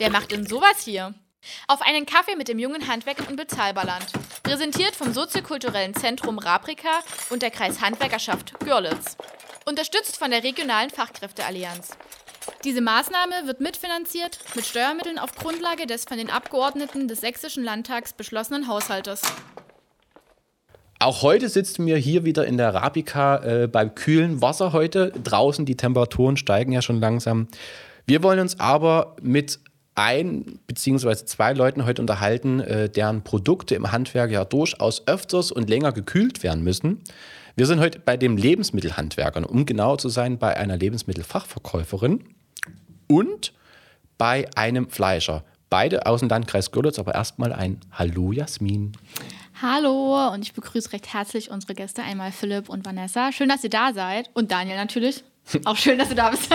Wer macht denn sowas hier? Auf einen Kaffee mit dem jungen Handwerk in Unbezahlbarland. Präsentiert vom soziokulturellen Zentrum Raprika und der Kreis Handwerkerschaft Görlitz. Unterstützt von der regionalen Fachkräfteallianz. Diese Maßnahme wird mitfinanziert mit Steuermitteln auf Grundlage des von den Abgeordneten des Sächsischen Landtags beschlossenen Haushaltes. Auch heute sitzen wir hier wieder in der Rapika äh, beim kühlen Wasser heute. Draußen die Temperaturen steigen ja schon langsam. Wir wollen uns aber mit ein bzw. zwei Leuten heute unterhalten, äh, deren Produkte im Handwerk ja durchaus öfters und länger gekühlt werden müssen. Wir sind heute bei dem Lebensmittelhandwerkern, um genau zu sein, bei einer Lebensmittelfachverkäuferin und bei einem Fleischer. Beide aus dem Landkreis Görlitz, aber erstmal ein Hallo Jasmin. Hallo und ich begrüße recht herzlich unsere Gäste, einmal Philipp und Vanessa. Schön, dass ihr da seid. Und Daniel natürlich. Auch schön, dass du da bist.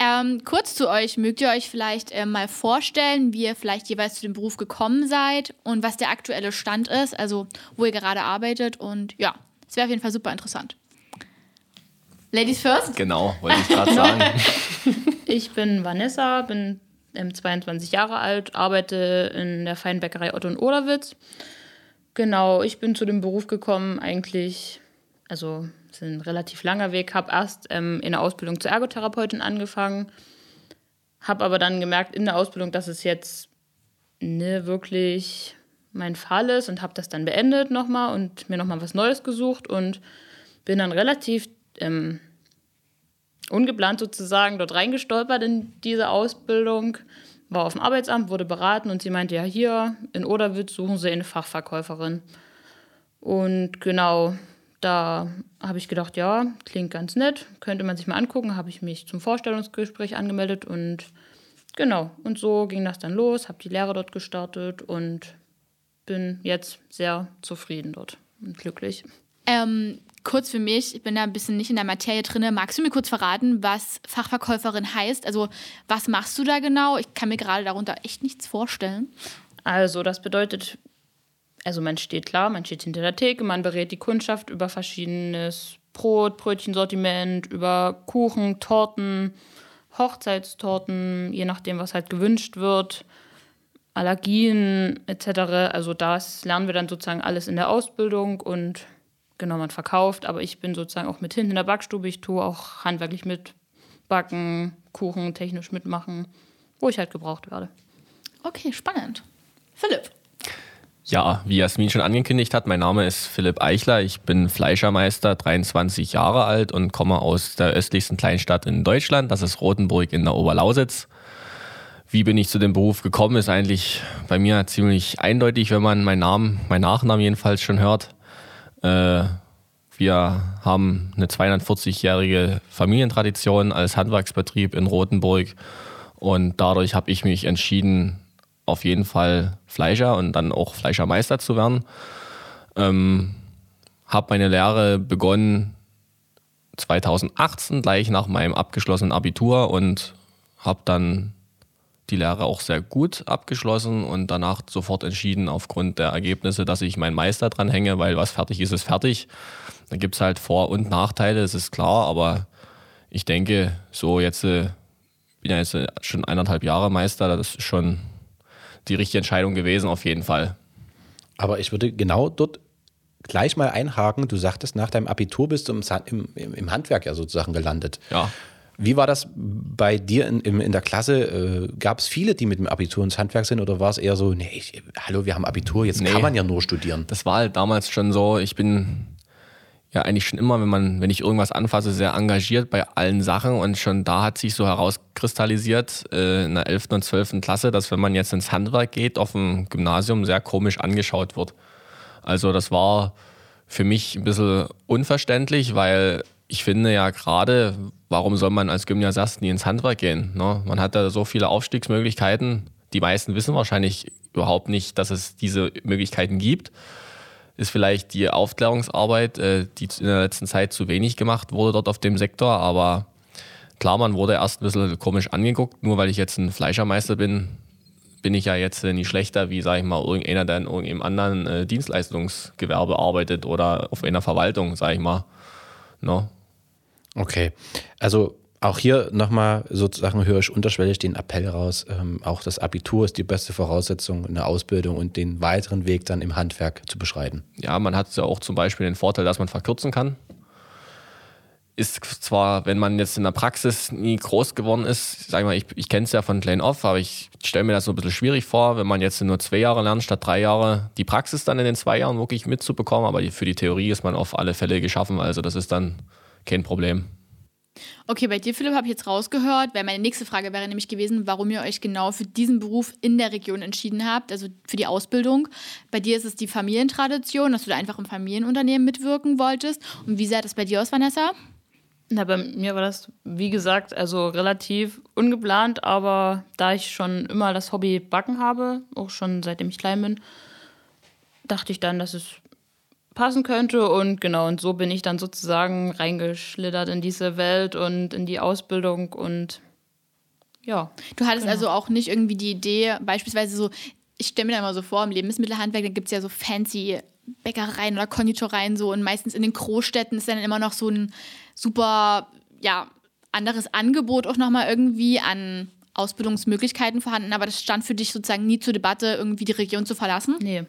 Ähm, kurz zu euch, mögt ihr euch vielleicht äh, mal vorstellen, wie ihr vielleicht jeweils zu dem Beruf gekommen seid und was der aktuelle Stand ist, also wo ihr gerade arbeitet und ja, es wäre auf jeden Fall super interessant. Ladies first? Genau, wollte ich gerade sagen. ich bin Vanessa, bin 22 Jahre alt, arbeite in der Feinbäckerei Otto und Oderwitz. Genau, ich bin zu dem Beruf gekommen, eigentlich, also es ist ein relativ langer Weg, habe erst ähm, in der Ausbildung zur Ergotherapeutin angefangen, habe aber dann gemerkt in der Ausbildung, dass es jetzt ne, wirklich mein Fall ist und habe das dann beendet nochmal und mir nochmal was Neues gesucht und bin dann relativ ähm, ungeplant sozusagen dort reingestolpert in diese Ausbildung, war auf dem Arbeitsamt, wurde beraten und sie meinte, ja, hier in Oderwitz suchen sie eine Fachverkäuferin. Und genau, da habe ich gedacht, ja, klingt ganz nett, könnte man sich mal angucken, habe ich mich zum Vorstellungsgespräch angemeldet und genau, und so ging das dann los, habe die Lehre dort gestartet und bin jetzt sehr zufrieden dort und glücklich. Ähm, kurz für mich, ich bin da ein bisschen nicht in der Materie drin. Magst du mir kurz verraten, was Fachverkäuferin heißt? Also, was machst du da genau? Ich kann mir gerade darunter echt nichts vorstellen. Also, das bedeutet, also man steht klar, man steht hinter der Theke, man berät die Kundschaft über verschiedenes Brot, Brötchensortiment, über Kuchen, Torten, Hochzeitstorten, je nachdem, was halt gewünscht wird. Allergien etc. Also das lernen wir dann sozusagen alles in der Ausbildung und genau, man verkauft, aber ich bin sozusagen auch mit hinten in der Backstube. Ich tue auch handwerklich mitbacken, Kuchen technisch mitmachen, wo ich halt gebraucht werde. Okay, spannend. Philipp. Ja, wie Jasmin schon angekündigt hat, mein Name ist Philipp Eichler. Ich bin Fleischermeister, 23 Jahre alt und komme aus der östlichsten Kleinstadt in Deutschland. Das ist Rothenburg in der Oberlausitz. Wie bin ich zu dem Beruf gekommen, ist eigentlich bei mir ziemlich eindeutig, wenn man meinen Namen, meinen Nachnamen jedenfalls schon hört. Äh, wir haben eine 240-jährige Familientradition als Handwerksbetrieb in Rothenburg und dadurch habe ich mich entschieden, auf jeden Fall Fleischer und dann auch Fleischermeister zu werden. Ähm, habe meine Lehre begonnen 2018, gleich nach meinem abgeschlossenen Abitur und habe dann die Lehre auch sehr gut abgeschlossen und danach sofort entschieden, aufgrund der Ergebnisse, dass ich meinen Meister dran hänge, weil was fertig ist, ist fertig. Da gibt es halt Vor- und Nachteile, das ist klar, aber ich denke, so jetzt, äh, bin ja jetzt äh, schon eineinhalb Jahre Meister, das ist schon die richtige Entscheidung gewesen, auf jeden Fall. Aber ich würde genau dort gleich mal einhaken. Du sagtest, nach deinem Abitur bist du im, im, im Handwerk ja sozusagen gelandet. Ja. Wie war das bei dir in, in, in der Klasse? Äh, Gab es viele, die mit dem Abitur ins Handwerk sind oder war es eher so, nee, ich, hallo, wir haben Abitur, jetzt nee, kann man ja nur studieren? Das war halt damals schon so, ich bin ja eigentlich schon immer, wenn man, wenn ich irgendwas anfasse, sehr engagiert bei allen Sachen und schon da hat sich so herauskristallisiert äh, in der 11. und 12. Klasse, dass wenn man jetzt ins Handwerk geht, auf dem Gymnasium sehr komisch angeschaut wird. Also das war für mich ein bisschen unverständlich, weil ich finde ja gerade, warum soll man als Gymnasiast nie ins Handwerk gehen? Ne? Man hat da so viele Aufstiegsmöglichkeiten. Die meisten wissen wahrscheinlich überhaupt nicht, dass es diese Möglichkeiten gibt. Ist vielleicht die Aufklärungsarbeit, äh, die in der letzten Zeit zu wenig gemacht wurde dort auf dem Sektor. Aber klar, man wurde erst ein bisschen komisch angeguckt. Nur weil ich jetzt ein Fleischermeister bin, bin ich ja jetzt nicht schlechter wie, sage ich mal, irgendeiner, der in irgendeinem anderen äh, Dienstleistungsgewerbe arbeitet oder auf einer Verwaltung, sage ich mal. No? Okay, also Auch hier nochmal sozusagen höre ich unterschwellig den Appell raus. Ähm, auch das Abitur ist die beste Voraussetzung, eine Ausbildung und den weiteren Weg dann im Handwerk zu beschreiten. Ja, man hat ja auch zum Beispiel den Vorteil, dass man verkürzen kann. Ist zwar, wenn man jetzt in der Praxis nie groß geworden ist, sag ich mal, ich, ich kenne es ja von klein auf, aber ich stelle mir das so ein bisschen schwierig vor, wenn man jetzt nur zwei Jahre lernt, statt drei Jahre die Praxis dann in den zwei Jahren wirklich mitzubekommen. Aber für die Theorie ist man auf alle Fälle geschaffen, also das ist dann kein Problem. Okay, bei dir, Philipp, habe ich jetzt rausgehört, weil meine nächste Frage wäre nämlich gewesen, warum ihr euch genau für diesen Beruf in der Region entschieden habt, also für die Ausbildung. Bei dir ist es die Familientradition, dass du da einfach im Familienunternehmen mitwirken wolltest. Und wie sah das bei dir aus, Vanessa? Na, bei mir war das, wie gesagt, also relativ ungeplant, aber da ich schon immer das Hobby Backen habe, auch schon seitdem ich klein bin, dachte ich dann, dass es passen könnte. Und genau, und so bin ich dann sozusagen reingeschlittert in diese Welt und in die Ausbildung und ja. Du hattest genau. also auch nicht irgendwie die Idee, beispielsweise so, ich stelle mir da immer so vor, im Lebensmittelhandwerk, da gibt es ja so fancy Bäckereien oder Konditoreien so und meistens in den Großstädten ist dann immer noch so ein super, ja, anderes Angebot auch nochmal irgendwie an Ausbildungsmöglichkeiten vorhanden, aber das stand für dich sozusagen nie zur Debatte, irgendwie die Region zu verlassen? Nee,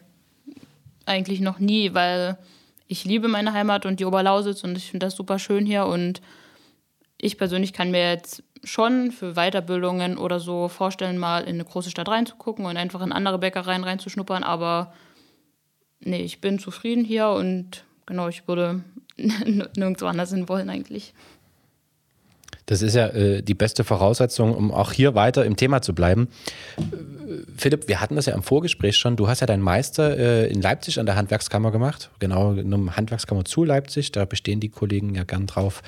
eigentlich noch nie, weil ich liebe meine Heimat und die Oberlausitz und ich finde das super schön hier und ich persönlich kann mir jetzt schon für Weiterbildungen oder so vorstellen, mal in eine große Stadt reinzugucken und einfach in andere Bäckereien reinzuschnuppern, aber nee, ich bin zufrieden hier und genau, ich würde nirgendwo anders hin wollen eigentlich. Das ist ja äh, die beste Voraussetzung, um auch hier weiter im Thema zu bleiben. Äh, Philipp, wir hatten das ja im Vorgespräch schon. Du hast ja deinen Meister äh, in Leipzig an der Handwerkskammer gemacht, genau in einem Handwerkskammer zu Leipzig. Da bestehen die Kollegen ja gern drauf.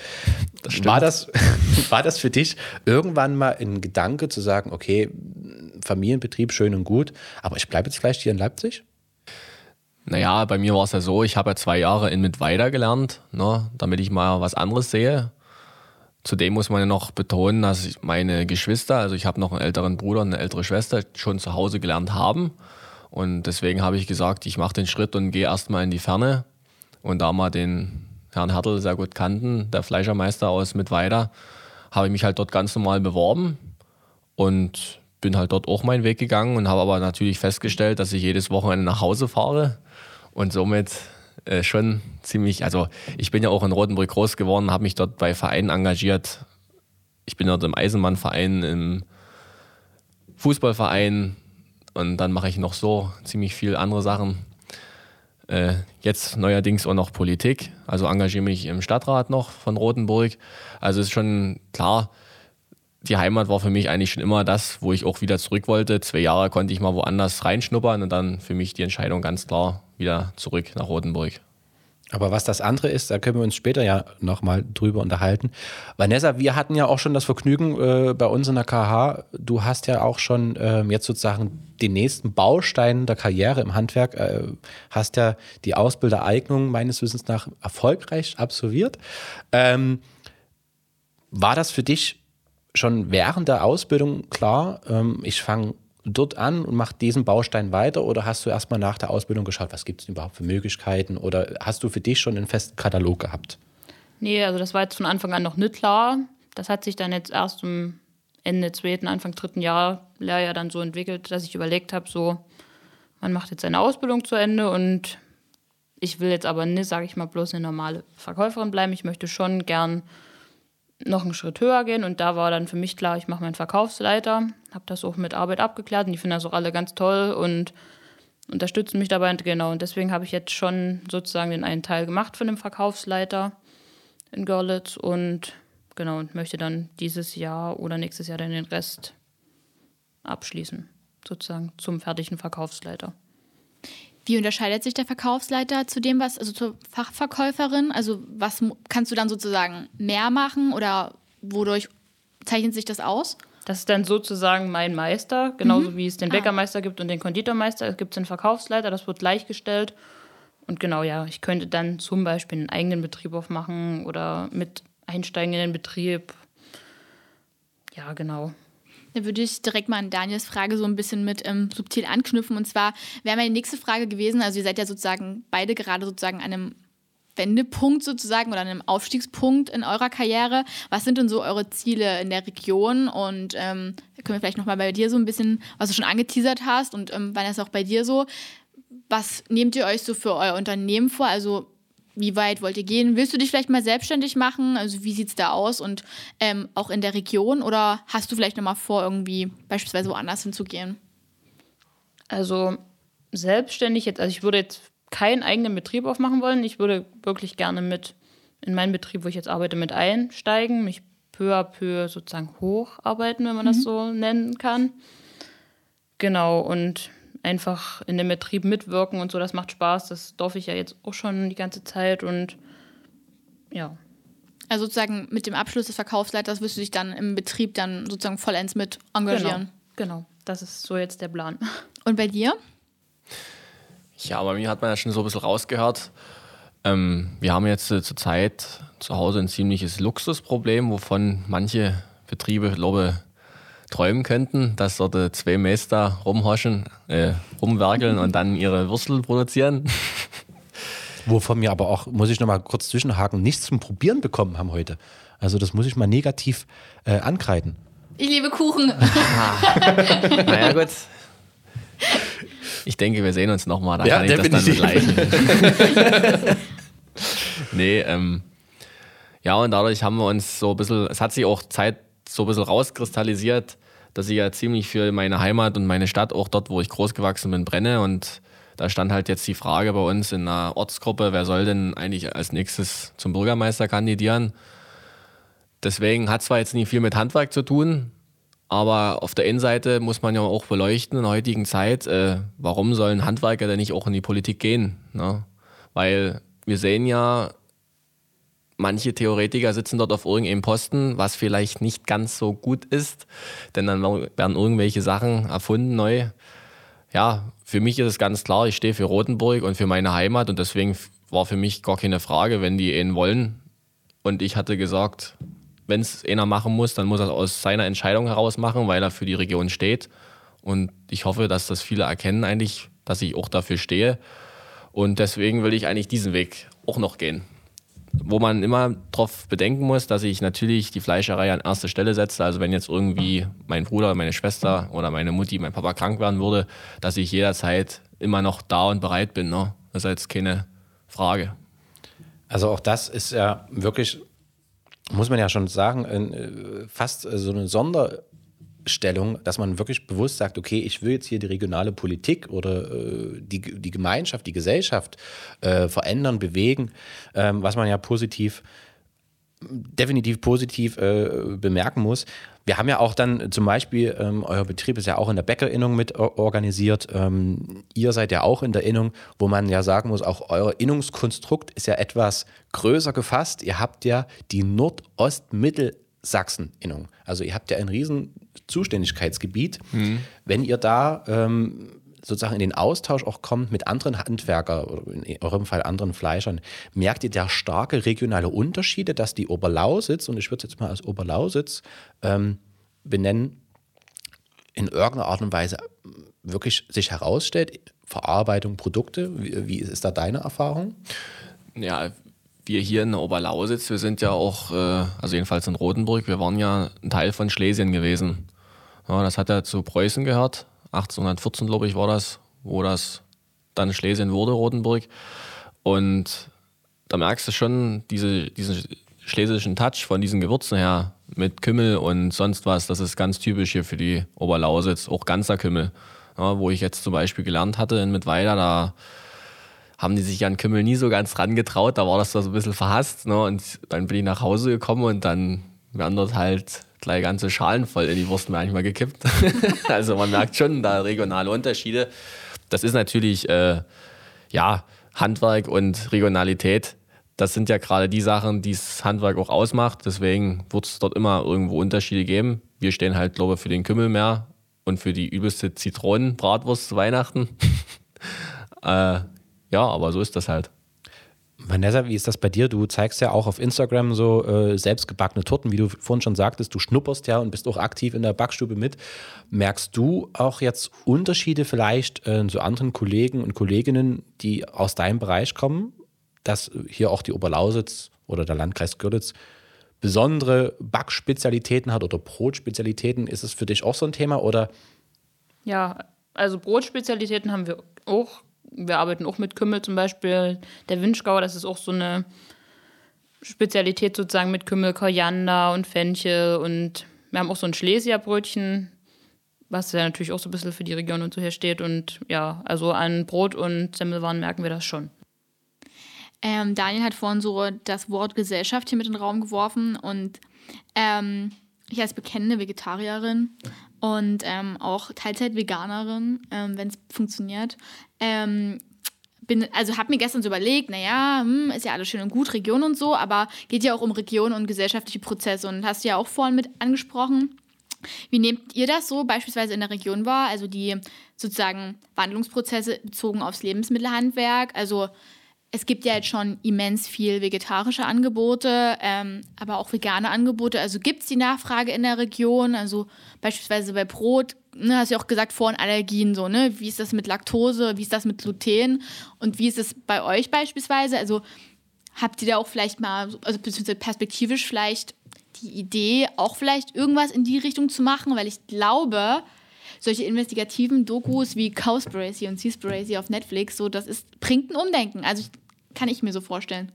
Das war, das, war das für dich irgendwann mal ein Gedanke zu sagen, okay, Familienbetrieb schön und gut, aber ich bleibe jetzt vielleicht hier in Leipzig? Naja, bei mir war es ja so, ich habe ja zwei Jahre in Mittweida gelernt, ne, damit ich mal was anderes sehe. Zudem muss man ja noch betonen, dass meine Geschwister, also ich habe noch einen älteren Bruder und eine ältere Schwester, schon zu Hause gelernt haben. Und deswegen habe ich gesagt, ich mache den Schritt und gehe erstmal in die Ferne. Und da wir den Herrn Hertel sehr gut kannten, der Fleischermeister aus Mittweida, habe ich mich halt dort ganz normal beworben und bin halt dort auch meinen Weg gegangen und habe aber natürlich festgestellt, dass ich jedes Wochenende nach Hause fahre und somit äh, schon ziemlich, also ich bin ja auch in Rotenburg groß geworden, habe mich dort bei Vereinen engagiert. Ich bin dort im Eisenbahnverein, im Fußballverein und dann mache ich noch so ziemlich viel andere Sachen. Äh, jetzt neuerdings auch noch Politik, also engagiere mich im Stadtrat noch von Rotenburg. Also ist schon klar, die Heimat war für mich eigentlich schon immer das, wo ich auch wieder zurück wollte. Zwei Jahre konnte ich mal woanders reinschnuppern und dann für mich die Entscheidung ganz klar wieder zurück nach Rotenburg. Aber was das andere ist, da können wir uns später ja nochmal drüber unterhalten. Vanessa, wir hatten ja auch schon das Vergnügen äh, bei uns in der KH. Du hast ja auch schon äh, jetzt sozusagen den nächsten Baustein der Karriere im Handwerk, äh, hast ja die Ausbildereignung meines Wissens nach erfolgreich absolviert. Ähm, war das für dich schon während der Ausbildung klar, ähm, ich fange dort an und mache diesen Baustein weiter oder hast du erstmal nach der Ausbildung geschaut, was gibt es überhaupt für Möglichkeiten oder hast du für dich schon einen festen Katalog gehabt? Nee, also das war jetzt von Anfang an noch nicht klar. Das hat sich dann jetzt erst im Ende zweiten, Anfang dritten Jahr Lehrjahr dann so entwickelt, dass ich überlegt habe, so, man macht jetzt seine Ausbildung zu Ende und ich will jetzt aber nicht, sage ich mal, bloß eine normale Verkäuferin bleiben. Ich möchte schon gern noch einen Schritt höher gehen. Und da war dann für mich klar, ich mache meinen Verkaufsleiter, habe das auch mit Arbeit abgeklärt. Und die finden das auch alle ganz toll und unterstützen mich dabei. Genau und deswegen habe ich jetzt schon sozusagen den einen Teil gemacht von dem Verkaufsleiter in Görlitz. Und genau und möchte dann dieses Jahr oder nächstes Jahr dann den Rest abschließen, sozusagen zum fertigen Verkaufsleiter. Wie unterscheidet sich der Verkaufsleiter zu dem, was, also zur Fachverkäuferin? Also was kannst du dann sozusagen mehr machen oder wodurch zeichnet sich das aus? Das ist dann sozusagen mein Meister, genauso mhm. wie es den ah. Bäckermeister ah. gibt und den Konditormeister. Es gibt den Verkaufsleiter, das wird gleichgestellt. Und genau, ja, ich könnte dann zum Beispiel einen eigenen Betrieb aufmachen oder mit einsteigen in den Betrieb. Ja, genau. Da würde ich direkt mal an Daniels Frage so ein bisschen mit ähm, subtil anknüpfen. Und zwar wäre meine nächste Frage gewesen, also ihr seid ja sozusagen beide gerade sozusagen an einem Wendepunkt sozusagen oder einem Aufstiegspunkt in eurer Karriere. Was sind denn so eure Ziele in der Region? Und ähm, können wir vielleicht nochmal bei dir so ein bisschen, was du schon angeteasert hast und ähm, wann ist auch bei dir so? Was nehmt ihr euch so für euer Unternehmen vor? Also wie weit wollt ihr gehen? Willst du dich vielleicht mal selbstständig machen? Also wie sieht es da aus? Und ähm, auch in der Region? Oder hast du vielleicht nochmal vor, irgendwie beispielsweise woanders hinzugehen? Also selbstständig jetzt, also ich würde jetzt keinen eigenen Betrieb aufmachen wollen. Ich würde wirklich gerne mit in meinen Betrieb, wo ich jetzt arbeite, mit einsteigen, mich peu à peu sozusagen hocharbeiten, wenn man mhm. das so nennen kann. Genau, und einfach in dem Betrieb mitwirken und so, das macht Spaß. Das darf ich ja jetzt auch schon die ganze Zeit und ja. Also sozusagen mit dem Abschluss des Verkaufsleiters wirst du dich dann im Betrieb dann sozusagen vollends mit engagieren. Genau, genau. das ist so jetzt der Plan. Und bei dir? Ja, bei mir hat man ja schon so ein bisschen rausgehört. Ähm, wir haben jetzt äh, zurzeit zu Hause ein ziemliches Luxusproblem, wovon manche Betriebe, glaube träumen könnten, dass dort äh, zwei Meister rumhoschen, äh, rumwerkeln und dann ihre Würstel produzieren. Wovon wir aber auch, muss ich nochmal kurz zwischenhaken, nichts zum Probieren bekommen haben heute. Also das muss ich mal negativ äh, ankreiden. Ich liebe Kuchen. naja, gut. Ich denke, wir sehen uns nochmal, da ja, kann ich das dann begleichen. nee, ähm, ja, und dadurch haben wir uns so ein bisschen, es hat sich auch Zeit so ein bisschen rauskristallisiert, dass ich ja ziemlich für meine Heimat und meine Stadt, auch dort, wo ich groß gewachsen bin, brenne. Und da stand halt jetzt die Frage bei uns in einer Ortsgruppe, wer soll denn eigentlich als nächstes zum Bürgermeister kandidieren? Deswegen hat zwar jetzt nicht viel mit Handwerk zu tun, aber auf der einen Seite muss man ja auch beleuchten in der heutigen Zeit, äh, warum sollen Handwerker denn nicht auch in die Politik gehen? Ne? Weil wir sehen ja, manche Theoretiker sitzen dort auf irgendeinem Posten, was vielleicht nicht ganz so gut ist, denn dann werden irgendwelche Sachen erfunden neu. Ja, für mich ist es ganz klar, ich stehe für Rothenburg und für meine Heimat und deswegen war für mich gar keine Frage, wenn die ihn wollen. Und ich hatte gesagt, wenn es einer machen muss, dann muss er aus seiner Entscheidung heraus machen, weil er für die Region steht. Und ich hoffe, dass das viele erkennen eigentlich, dass ich auch dafür stehe. Und deswegen will ich eigentlich diesen Weg auch noch gehen. Wo man immer darauf bedenken muss, dass ich natürlich die Fleischerei an erste Stelle setze. Also wenn jetzt irgendwie mein Bruder, meine Schwester oder meine Mutti, mein Papa krank werden würde, dass ich jederzeit immer noch da und bereit bin. Ne? Das ist jetzt keine Frage. Also auch das ist ja wirklich muss man ja schon sagen, äh, fast äh, so eine Sonderstellung, dass man wirklich bewusst sagt, okay, ich will jetzt hier die regionale Politik oder äh, die, die Gemeinschaft, die Gesellschaft äh, verändern, bewegen, ähm, was man ja positiv, definitiv positiv äh, bemerken muss. Wir haben ja auch dann zum Beispiel, ähm, euer Betrieb ist ja auch in der Bäckerinnung mit organisiert. Ähm, ihr seid ja auch in der Innung, wo man ja sagen muss, auch euer Innungskonstrukt ist ja etwas größer gefasst. Ihr habt ja die Nordost-Mittelsachsen-Innung. Also ihr habt ja ein riesen Zuständigkeitsgebiet. Mhm. Wenn ihr da ähm, sozusagen in den Austausch auch kommt mit anderen Handwerkern oder in eurem Fall anderen Fleischern, merkt ihr da starke regionale Unterschiede, dass die Oberlausitz, und ich würde es jetzt mal als Oberlausitz ähm, benennen, in irgendeiner Art und Weise wirklich sich herausstellt? Verarbeitung, Produkte, wie, wie ist da deine Erfahrung? Ja, wir hier in der Oberlausitz, wir sind ja auch, äh, also jedenfalls in Rothenburg, wir waren ja ein Teil von Schlesien gewesen. Ja, das hat ja zu Preußen gehört 1814, glaube ich, war das, wo das dann Schlesien wurde, Rotenburg. Und da merkst du schon diese, diesen schlesischen Touch von diesen Gewürzen her mit Kümmel und sonst was. Das ist ganz typisch hier für die Oberlausitz, auch ganzer Kümmel. Ja, wo ich jetzt zum Beispiel gelernt hatte in Mittweida, da haben die sich an Kümmel nie so ganz rangetraut. Da war das so ein bisschen verhasst. Ne? Und dann bin ich nach Hause gekommen und dann werden dort halt gleich ganze Schalen voll in die Wurst manchmal gekippt. also man merkt schon da regionale Unterschiede. Das ist natürlich, äh, ja, Handwerk und Regionalität. Das sind ja gerade die Sachen, die das Handwerk auch ausmacht. Deswegen wird es dort immer irgendwo Unterschiede geben. Wir stehen halt, glaube ich, für den Kümmel mehr und für die übelste Zitronenbratwurst zu Weihnachten. äh, ja, aber so ist das halt. Vanessa, wie ist das bei dir? Du zeigst ja auch auf Instagram so äh, selbstgebackene Torten, wie du vorhin schon sagtest. Du schnupperst ja und bist auch aktiv in der Backstube mit. Merkst du auch jetzt Unterschiede vielleicht äh, zu anderen Kollegen und Kolleginnen, die aus deinem Bereich kommen? dass hier auch die Oberlausitz oder der Landkreis Görlitz besondere Backspezialitäten hat oder Brotspezialitäten. Ist es für dich auch so ein Thema oder? Ja, also Brotspezialitäten haben wir auch. Wir arbeiten auch mit Kümmel zum Beispiel. Der Wünschgau, das ist auch so eine Spezialität sozusagen mit Kümmel, Koriander und Fenchel. Und wir haben auch so ein Schlesierbrötchen, was ja natürlich auch so ein bisschen für die Region und so hier steht. Und ja, also an Brot und Semmelwaren merken wir das schon. Ähm, Daniel hat vorhin so das Wort Gesellschaft hier mit in den Raum geworfen und ähm, ich als bekennende Vegetarierin und ähm, auch Teilzeit-Veganerin, ähm, wenn es funktioniert, ähm, bin, also habe mir gestern so überlegt, naja, hm, ist ja alles schön und gut, Region und so, aber geht ja auch um Region und gesellschaftliche Prozesse und hast du ja auch vorhin mit angesprochen. Wie nehmt ihr das so beispielsweise in der Region wahr? Also die sozusagen Wandlungsprozesse bezogen aufs Lebensmittelhandwerk, also es gibt ja jetzt schon immens viel vegetarische Angebote, ähm, aber auch vegane Angebote. Also gibt es die Nachfrage in der Region? Also beispielsweise bei Brot, ne, hast du ja auch gesagt, vorhin Allergien so, ne? Wie ist das mit Laktose? Wie ist das mit Gluten? Und wie ist es bei euch beispielsweise? Also habt ihr da auch vielleicht mal, also beziehungsweise perspektivisch vielleicht die Idee, auch vielleicht irgendwas in die Richtung zu machen? Weil ich glaube, solche investigativen Dokus wie Cowspiracy und Seaspiracy auf Netflix, so das ist, bringt ein Umdenken. Also ich kann ich mir so vorstellen.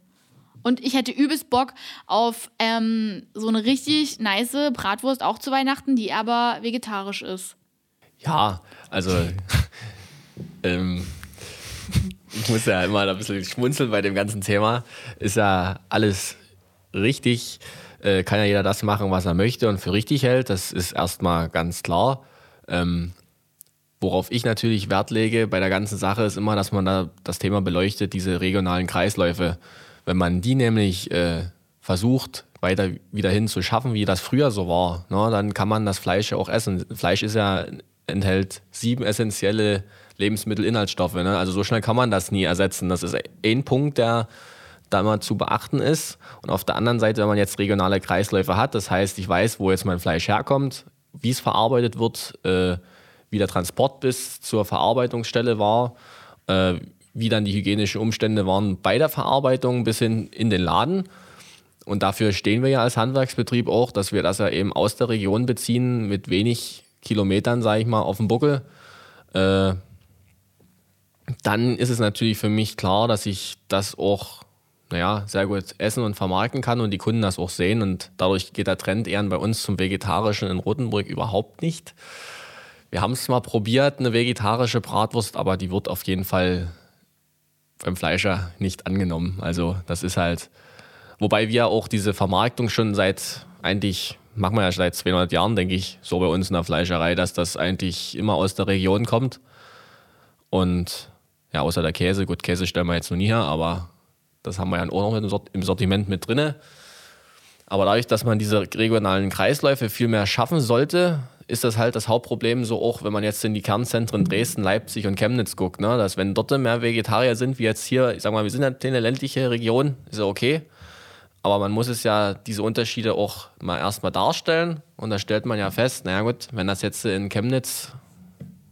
Und ich hätte übelst Bock auf ähm, so eine richtig nice Bratwurst auch zu Weihnachten, die aber vegetarisch ist. Ja, also ähm, ich muss ja immer ein bisschen schmunzeln bei dem ganzen Thema. Ist ja alles richtig. Äh, kann ja jeder das machen, was er möchte und für richtig hält. Das ist erstmal ganz klar. Ähm, Worauf ich natürlich Wert lege bei der ganzen Sache ist immer, dass man da das Thema beleuchtet, diese regionalen Kreisläufe. Wenn man die nämlich äh, versucht, weiter wieder hin zu schaffen, wie das früher so war, ne, dann kann man das Fleisch ja auch essen. Fleisch ist ja, enthält sieben essentielle Lebensmittelinhaltsstoffe. Ne? Also so schnell kann man das nie ersetzen. Das ist ein Punkt, der da immer zu beachten ist. Und auf der anderen Seite, wenn man jetzt regionale Kreisläufe hat, das heißt, ich weiß, wo jetzt mein Fleisch herkommt, wie es verarbeitet wird, äh, wie der Transport bis zur Verarbeitungsstelle war, äh, wie dann die hygienischen Umstände waren bei der Verarbeitung bis hin in den Laden. Und dafür stehen wir ja als Handwerksbetrieb auch, dass wir das ja eben aus der Region beziehen, mit wenig Kilometern, sage ich mal, auf dem Buckel. Äh, dann ist es natürlich für mich klar, dass ich das auch naja, sehr gut essen und vermarkten kann und die Kunden das auch sehen. Und dadurch geht der Trend eher bei uns zum Vegetarischen in Rotenburg überhaupt nicht. Wir haben es mal probiert, eine vegetarische Bratwurst, aber die wird auf jeden Fall beim Fleischer nicht angenommen. Also das ist halt, wobei wir auch diese Vermarktung schon seit eigentlich, machen wir ja seit 200 Jahren, denke ich, so bei uns in der Fleischerei, dass das eigentlich immer aus der Region kommt. Und ja, außer der Käse, gut, Käse stellen wir jetzt noch nie her, aber das haben wir ja auch noch im Sortiment mit drin. Aber dadurch, dass man diese regionalen Kreisläufe viel mehr schaffen sollte, ist das halt das Hauptproblem so auch, wenn man jetzt in die Kernzentren Dresden, Leipzig und Chemnitz guckt, ne? dass wenn dort mehr Vegetarier sind, wie jetzt hier, ich sag mal, wir sind ja eine ländliche Region, ist ja okay. Aber man muss es ja, diese Unterschiede auch mal erstmal darstellen. Und da stellt man ja fest, naja gut, wenn das jetzt in Chemnitz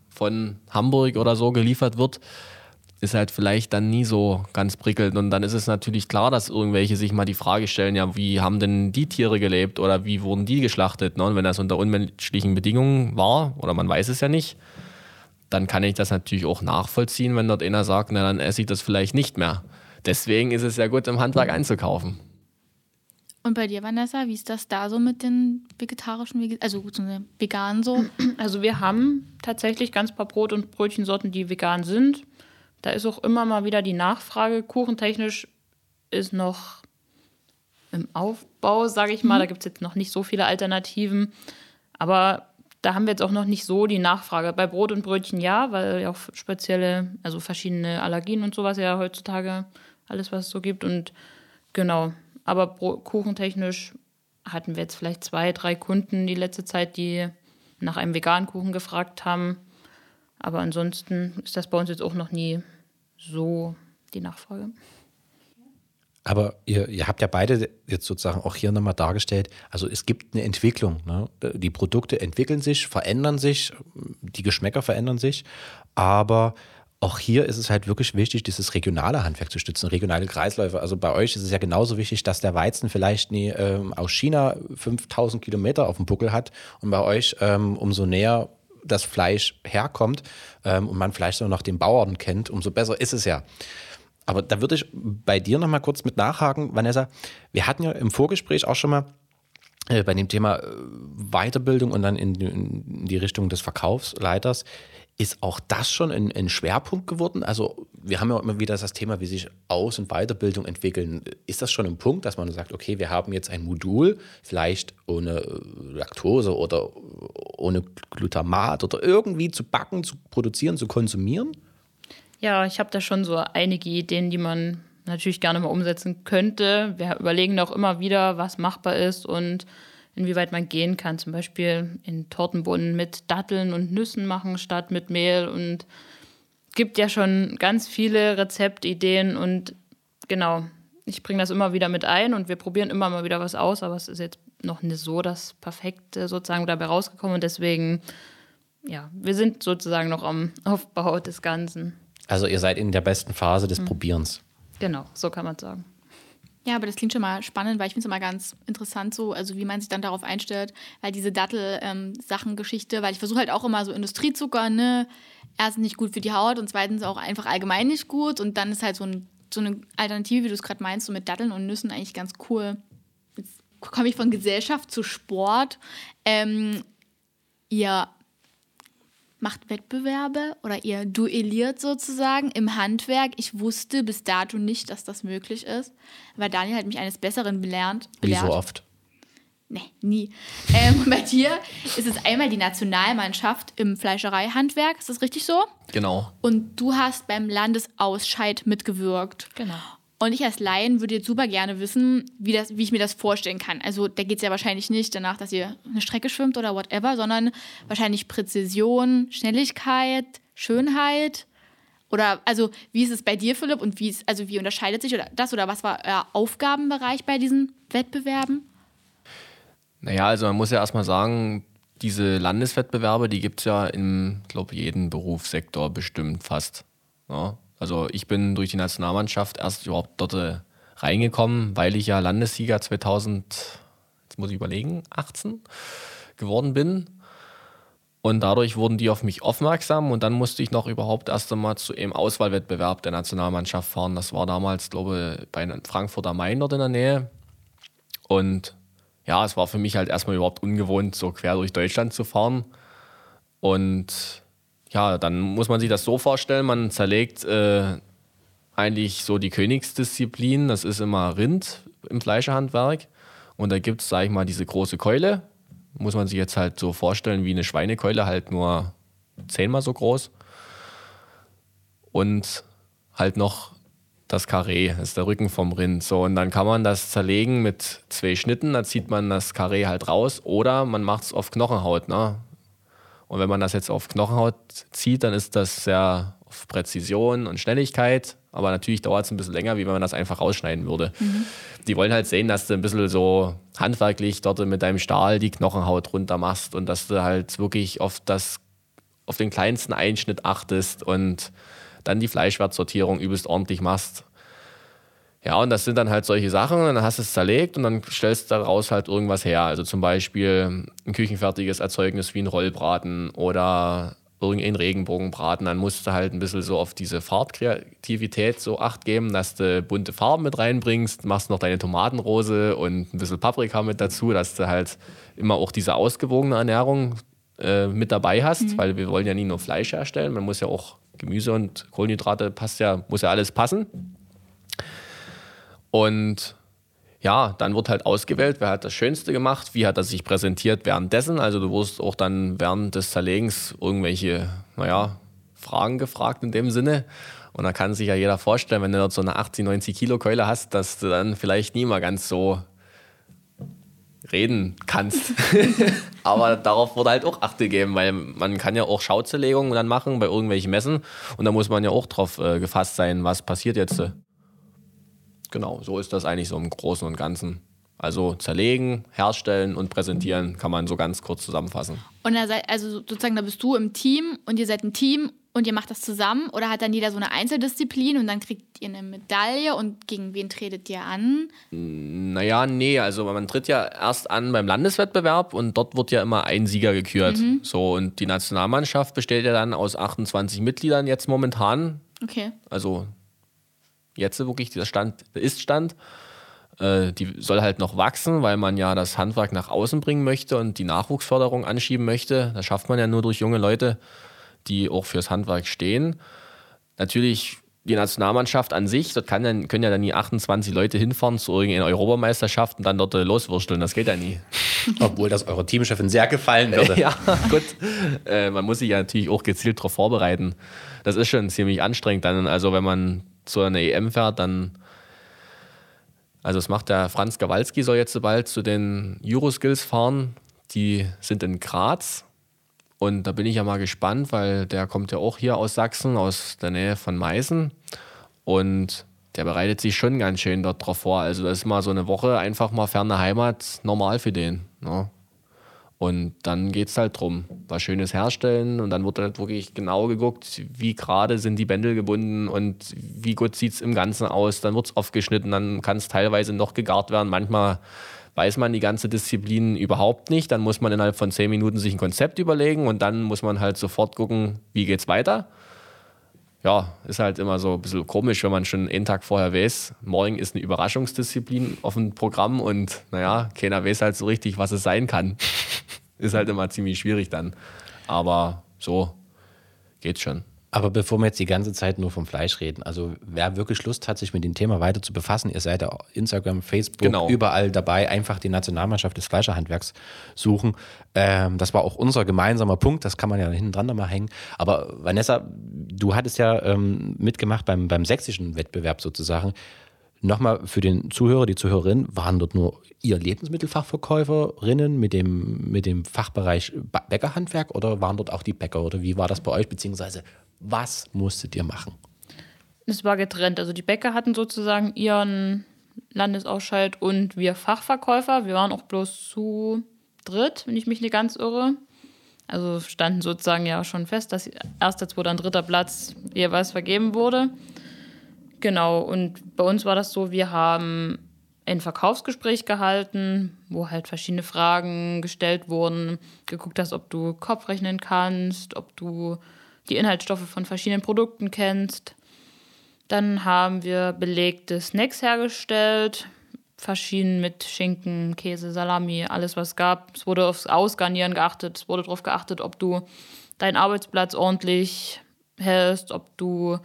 von Hamburg oder so geliefert wird, ist halt vielleicht dann nie so ganz prickelnd. Und dann ist es natürlich klar, dass irgendwelche sich mal die Frage stellen, ja, wie haben denn die Tiere gelebt oder wie wurden die geschlachtet? Ne? Und wenn das unter unmenschlichen Bedingungen war, oder man weiß es ja nicht, dann kann ich das natürlich auch nachvollziehen, wenn dort einer sagt, na dann esse ich das vielleicht nicht mehr. Deswegen ist es ja gut, im Handwerk einzukaufen. Und bei dir, Vanessa, wie ist das da so mit den vegetarischen, also gut, veganen so? Also wir haben tatsächlich ganz paar Brot- und Brötchensorten, die vegan sind. Da ist auch immer mal wieder die Nachfrage. Kuchentechnisch ist noch im Aufbau, sage ich mal. Mhm. Da gibt es jetzt noch nicht so viele Alternativen. Aber da haben wir jetzt auch noch nicht so die Nachfrage. Bei Brot und Brötchen ja, weil ja auch spezielle, also verschiedene Allergien und sowas ja heutzutage alles, was es so gibt. Und genau. Aber kuchentechnisch hatten wir jetzt vielleicht zwei, drei Kunden die letzte Zeit, die nach einem veganen Kuchen gefragt haben. Aber ansonsten ist das bei uns jetzt auch noch nie so die Nachfrage. Aber ihr, ihr habt ja beide jetzt sozusagen auch hier nochmal dargestellt, also es gibt eine Entwicklung. Ne? Die Produkte entwickeln sich, verändern sich, die Geschmäcker verändern sich, aber auch hier ist es halt wirklich wichtig, dieses regionale Handwerk zu stützen, regionale Kreisläufe. Also bei euch ist es ja genauso wichtig, dass der Weizen vielleicht nie ähm, aus China 5000 Kilometer auf dem Buckel hat und bei euch ähm, umso näher das Fleisch herkommt ähm, und man vielleicht auch noch den Bauern kennt, umso besser ist es ja. Aber da würde ich bei dir noch mal kurz mit nachhaken, Vanessa. Wir hatten ja im Vorgespräch auch schon mal äh, bei dem Thema äh, Weiterbildung und dann in, in die Richtung des Verkaufsleiters ist auch das schon ein, ein, Schwerpunkt geworden? Also wir haben ja immer wieder das Thema, wie sich Aus- und Weiterbildung entwickeln. Ist das schon ein Punkt, dass man sagt, okay, wir haben jetzt ein Modul, vielleicht ohne äh, Laktose oder ohne Glutamat oder irgendwie zu backen, zu produzieren, zu konsumieren? Ja, ich habe da schon so einige Ideen, die man natürlich gerne mal umsetzen könnte. Wir überlegen auch immer wieder, was machbar ist und inwieweit man gehen kann. Zum Beispiel in Tortenbohnen mit Datteln und Nüssen machen statt mit Mehl. Und gibt ja schon ganz viele Rezeptideen und genau, ich bringe das immer wieder mit ein und wir probieren immer mal wieder was aus, aber es ist jetzt noch nicht so das Perfekte sozusagen dabei rausgekommen und deswegen, ja, wir sind sozusagen noch am Aufbau des Ganzen. Also ihr seid in der besten Phase des mhm. Probierens. Genau, so kann man sagen. Ja, aber das klingt schon mal spannend, weil ich finde es immer ganz interessant so, also wie man sich dann darauf einstellt, weil diese Dattel-Sachen-Geschichte, ähm, weil ich versuche halt auch immer so Industriezucker, ne, erstens nicht gut für die Haut und zweitens auch einfach allgemein nicht gut und dann ist halt so, ein, so eine Alternative, wie du es gerade meinst, so mit Datteln und Nüssen eigentlich ganz cool. Jetzt komme ich von Gesellschaft zu Sport. Ähm, ihr macht Wettbewerbe oder ihr duelliert sozusagen im Handwerk. Ich wusste bis dato nicht, dass das möglich ist, weil Daniel hat mich eines Besseren belernt. Wie so oft? Nee, nie. Ähm, bei dir ist es einmal die Nationalmannschaft im Fleischereihandwerk, ist das richtig so? Genau. Und du hast beim Landesausscheid mitgewirkt. Genau. Und ich als Laien würde jetzt super gerne wissen, wie, das, wie ich mir das vorstellen kann. Also da geht es ja wahrscheinlich nicht danach, dass ihr eine Strecke schwimmt oder whatever, sondern wahrscheinlich Präzision, Schnelligkeit, Schönheit. Oder also wie ist es bei dir, Philipp? Und wie ist, also wie unterscheidet sich oder das oder was war euer Aufgabenbereich bei diesen Wettbewerben? Naja, also man muss ja erstmal sagen, diese Landeswettbewerbe, die gibt es ja in, glaube jeden Berufssektor bestimmt fast. Ja, also ich bin durch die Nationalmannschaft erst überhaupt dort äh, reingekommen, weil ich ja Landessieger 2000, jetzt muss ich überlegen, 18 geworden bin. Und dadurch wurden die auf mich aufmerksam und dann musste ich noch überhaupt erst einmal zu einem Auswahlwettbewerb der Nationalmannschaft fahren. Das war damals, glaube ich, bei Frankfurt am Main dort in der Nähe. Und ja, es war für mich halt erstmal überhaupt ungewohnt, so quer durch Deutschland zu fahren. Und ja, dann muss man sich das so vorstellen, man zerlegt äh, eigentlich so die Königsdisziplin, das ist immer Rind im Fleischerhandwerk. Und da gibt es, sag ich mal, diese große Keule. Muss man sich jetzt halt so vorstellen wie eine Schweinekeule, halt nur zehnmal so groß. Und halt noch das Karree, das ist der Rücken vom Rind. So, und dann kann man das zerlegen mit zwei Schnitten, da zieht man das Karree halt raus. Oder man macht es auf Knochenhaut. Ne? Und wenn man das jetzt auf Knochenhaut zieht, dann ist das sehr auf Präzision und Schnelligkeit. Aber natürlich dauert es ein bisschen länger, wie wenn man das einfach rausschneiden würde. Mhm. Die wollen halt sehen, dass du ein bisschen so handwerklich dort mit deinem Stahl die Knochenhaut runter machst und dass du halt wirklich auf, das, auf den kleinsten Einschnitt achtest und dann die Fleischwertsortierung übelst ordentlich machst. Ja, und das sind dann halt solche Sachen, dann hast du es zerlegt und dann stellst du daraus halt irgendwas her. Also zum Beispiel ein küchenfertiges Erzeugnis wie ein Rollbraten oder irgendein Regenbogenbraten. Dann musst du halt ein bisschen so auf diese Farbkreativität so Acht geben, dass du bunte Farben mit reinbringst, machst noch deine Tomatenrose und ein bisschen Paprika mit dazu, dass du halt immer auch diese ausgewogene Ernährung äh, mit dabei hast, mhm. weil wir wollen ja nie nur Fleisch herstellen, man muss ja auch Gemüse und Kohlenhydrate passt ja, muss ja alles passen. Und ja, dann wird halt ausgewählt, wer hat das Schönste gemacht, wie hat er sich präsentiert währenddessen. Also du wirst auch dann während des Zerlegens irgendwelche, naja, Fragen gefragt in dem Sinne. Und da kann sich ja jeder vorstellen, wenn du dort so eine 80, 90 Kilo Keule hast, dass du dann vielleicht nie mal ganz so reden kannst. Aber darauf wurde halt auch Acht gegeben, weil man kann ja auch Schauzerlegungen dann machen bei irgendwelchen Messen und da muss man ja auch drauf äh, gefasst sein, was passiert jetzt. Genau, so ist das eigentlich so im Großen und Ganzen. Also zerlegen, herstellen und präsentieren kann man so ganz kurz zusammenfassen. Und da seid, also sozusagen, da bist du im Team und ihr seid ein Team Und ihr macht das zusammen oder hat dann jeder so eine Einzeldisziplin und dann kriegt ihr eine Medaille und gegen wen tretet ihr an? Naja, nee, also man tritt ja erst an beim Landeswettbewerb und dort wird ja immer ein Sieger gekürt. So, und die Nationalmannschaft besteht ja dann aus 28 Mitgliedern jetzt momentan. Okay. Also jetzt wirklich dieser Stand, der Ist-Stand. Äh, die soll halt noch wachsen, weil man ja das Handwerk nach außen bringen möchte und die Nachwuchsförderung anschieben möchte. Das schafft man ja nur durch junge Leute, die auch fürs Handwerk stehen. Natürlich die Nationalmannschaft an sich, dort kann dann, können ja dann nie 28 Leute hinfahren zu irgendeiner Europameisterschaft und dann dort äh, loswursteln. Das geht ja nie. Obwohl das eurer Teamchefin sehr gefallen würde. Ja, gut. Äh, man muss sich ja natürlich auch gezielt darauf vorbereiten. Das ist schon ziemlich anstrengend dann. Also wenn man zu einer EM fährt, dann also das macht der Franz Gawalski, soll jetzt bald zu den Euroskills fahren. Die sind in Graz. Und da bin ich ja mal gespannt, weil der kommt ja auch hier aus Sachsen, aus der Nähe von Meißen. Und der bereitet sich schon ganz schön dort drauf vor. Also das ist mal so eine Woche einfach mal ferne Heimat normal für den. Ne? Und dann geht es halt drum, was Schönes herstellen und dann wird halt wirklich genau geguckt, wie gerade sind die Bändel gebunden und wie gut sieht es im Ganzen aus. Dann wird es aufgeschnitten, dann kann es teilweise noch gegart werden. Manchmal weiß man die ganze Disziplin überhaupt nicht. Dann muss man innerhalb von zehn Minuten sich ein Konzept überlegen und dann muss man halt sofort gucken, wie geht's weiter. Ja, ist halt immer so ein bisschen komisch, wenn man schon einen Tag vorher weiß, morgen ist eine Überraschungsdisziplin auf dem Programm und naja, keiner weiß halt so richtig, was es sein kann. ist halt immer ziemlich schwierig dann. Aber so geht's schon. Aber bevor wir jetzt die ganze Zeit nur vom Fleisch reden, also wer wirklich Lust hat, sich mit dem Thema weiter zu befassen, ihr seid ja Instagram, Facebook, Genau. überall dabei, einfach die Nationalmannschaft des Fleischerhandwerks suchen. Ähm, das war auch unser gemeinsamer Punkt, das kann man ja hinten dran nochmal hängen. Aber Vanessa, du hattest ja ähm, mitgemacht beim, beim sächsischen Wettbewerb sozusagen. Nochmal für den Zuhörer, die Zuhörerin, waren dort nur ihr Lebensmittelfachverkäuferinnen mit dem, mit dem Fachbereich Bäckerhandwerk oder waren dort auch die Bäcker oder wie war das bei euch? Beziehungsweise, was musstet ihr machen? Es war getrennt. Also die Bäcker hatten sozusagen ihren Landesausscheid und wir Fachverkäufer. Wir waren auch bloß zu dritt, wenn ich mich nicht ganz irre. Also standen sozusagen ja schon fest, dass erster, zweiter und dritter Platz jeweils vergeben wurde. Genau, und bei uns war das so, wir haben ein Verkaufsgespräch gehalten, wo halt verschiedene Fragen gestellt wurden. Geguckt hast, ob du Kopf rechnen kannst, ob du die Inhaltsstoffe von verschiedenen Produkten kennst. Dann haben wir belegte Snacks hergestellt, verschieden mit Schinken, Käse, Salami, alles was gab. Es wurde aufs Ausgarnieren geachtet, es wurde darauf geachtet, ob du deinen Arbeitsplatz ordentlich hältst, ob du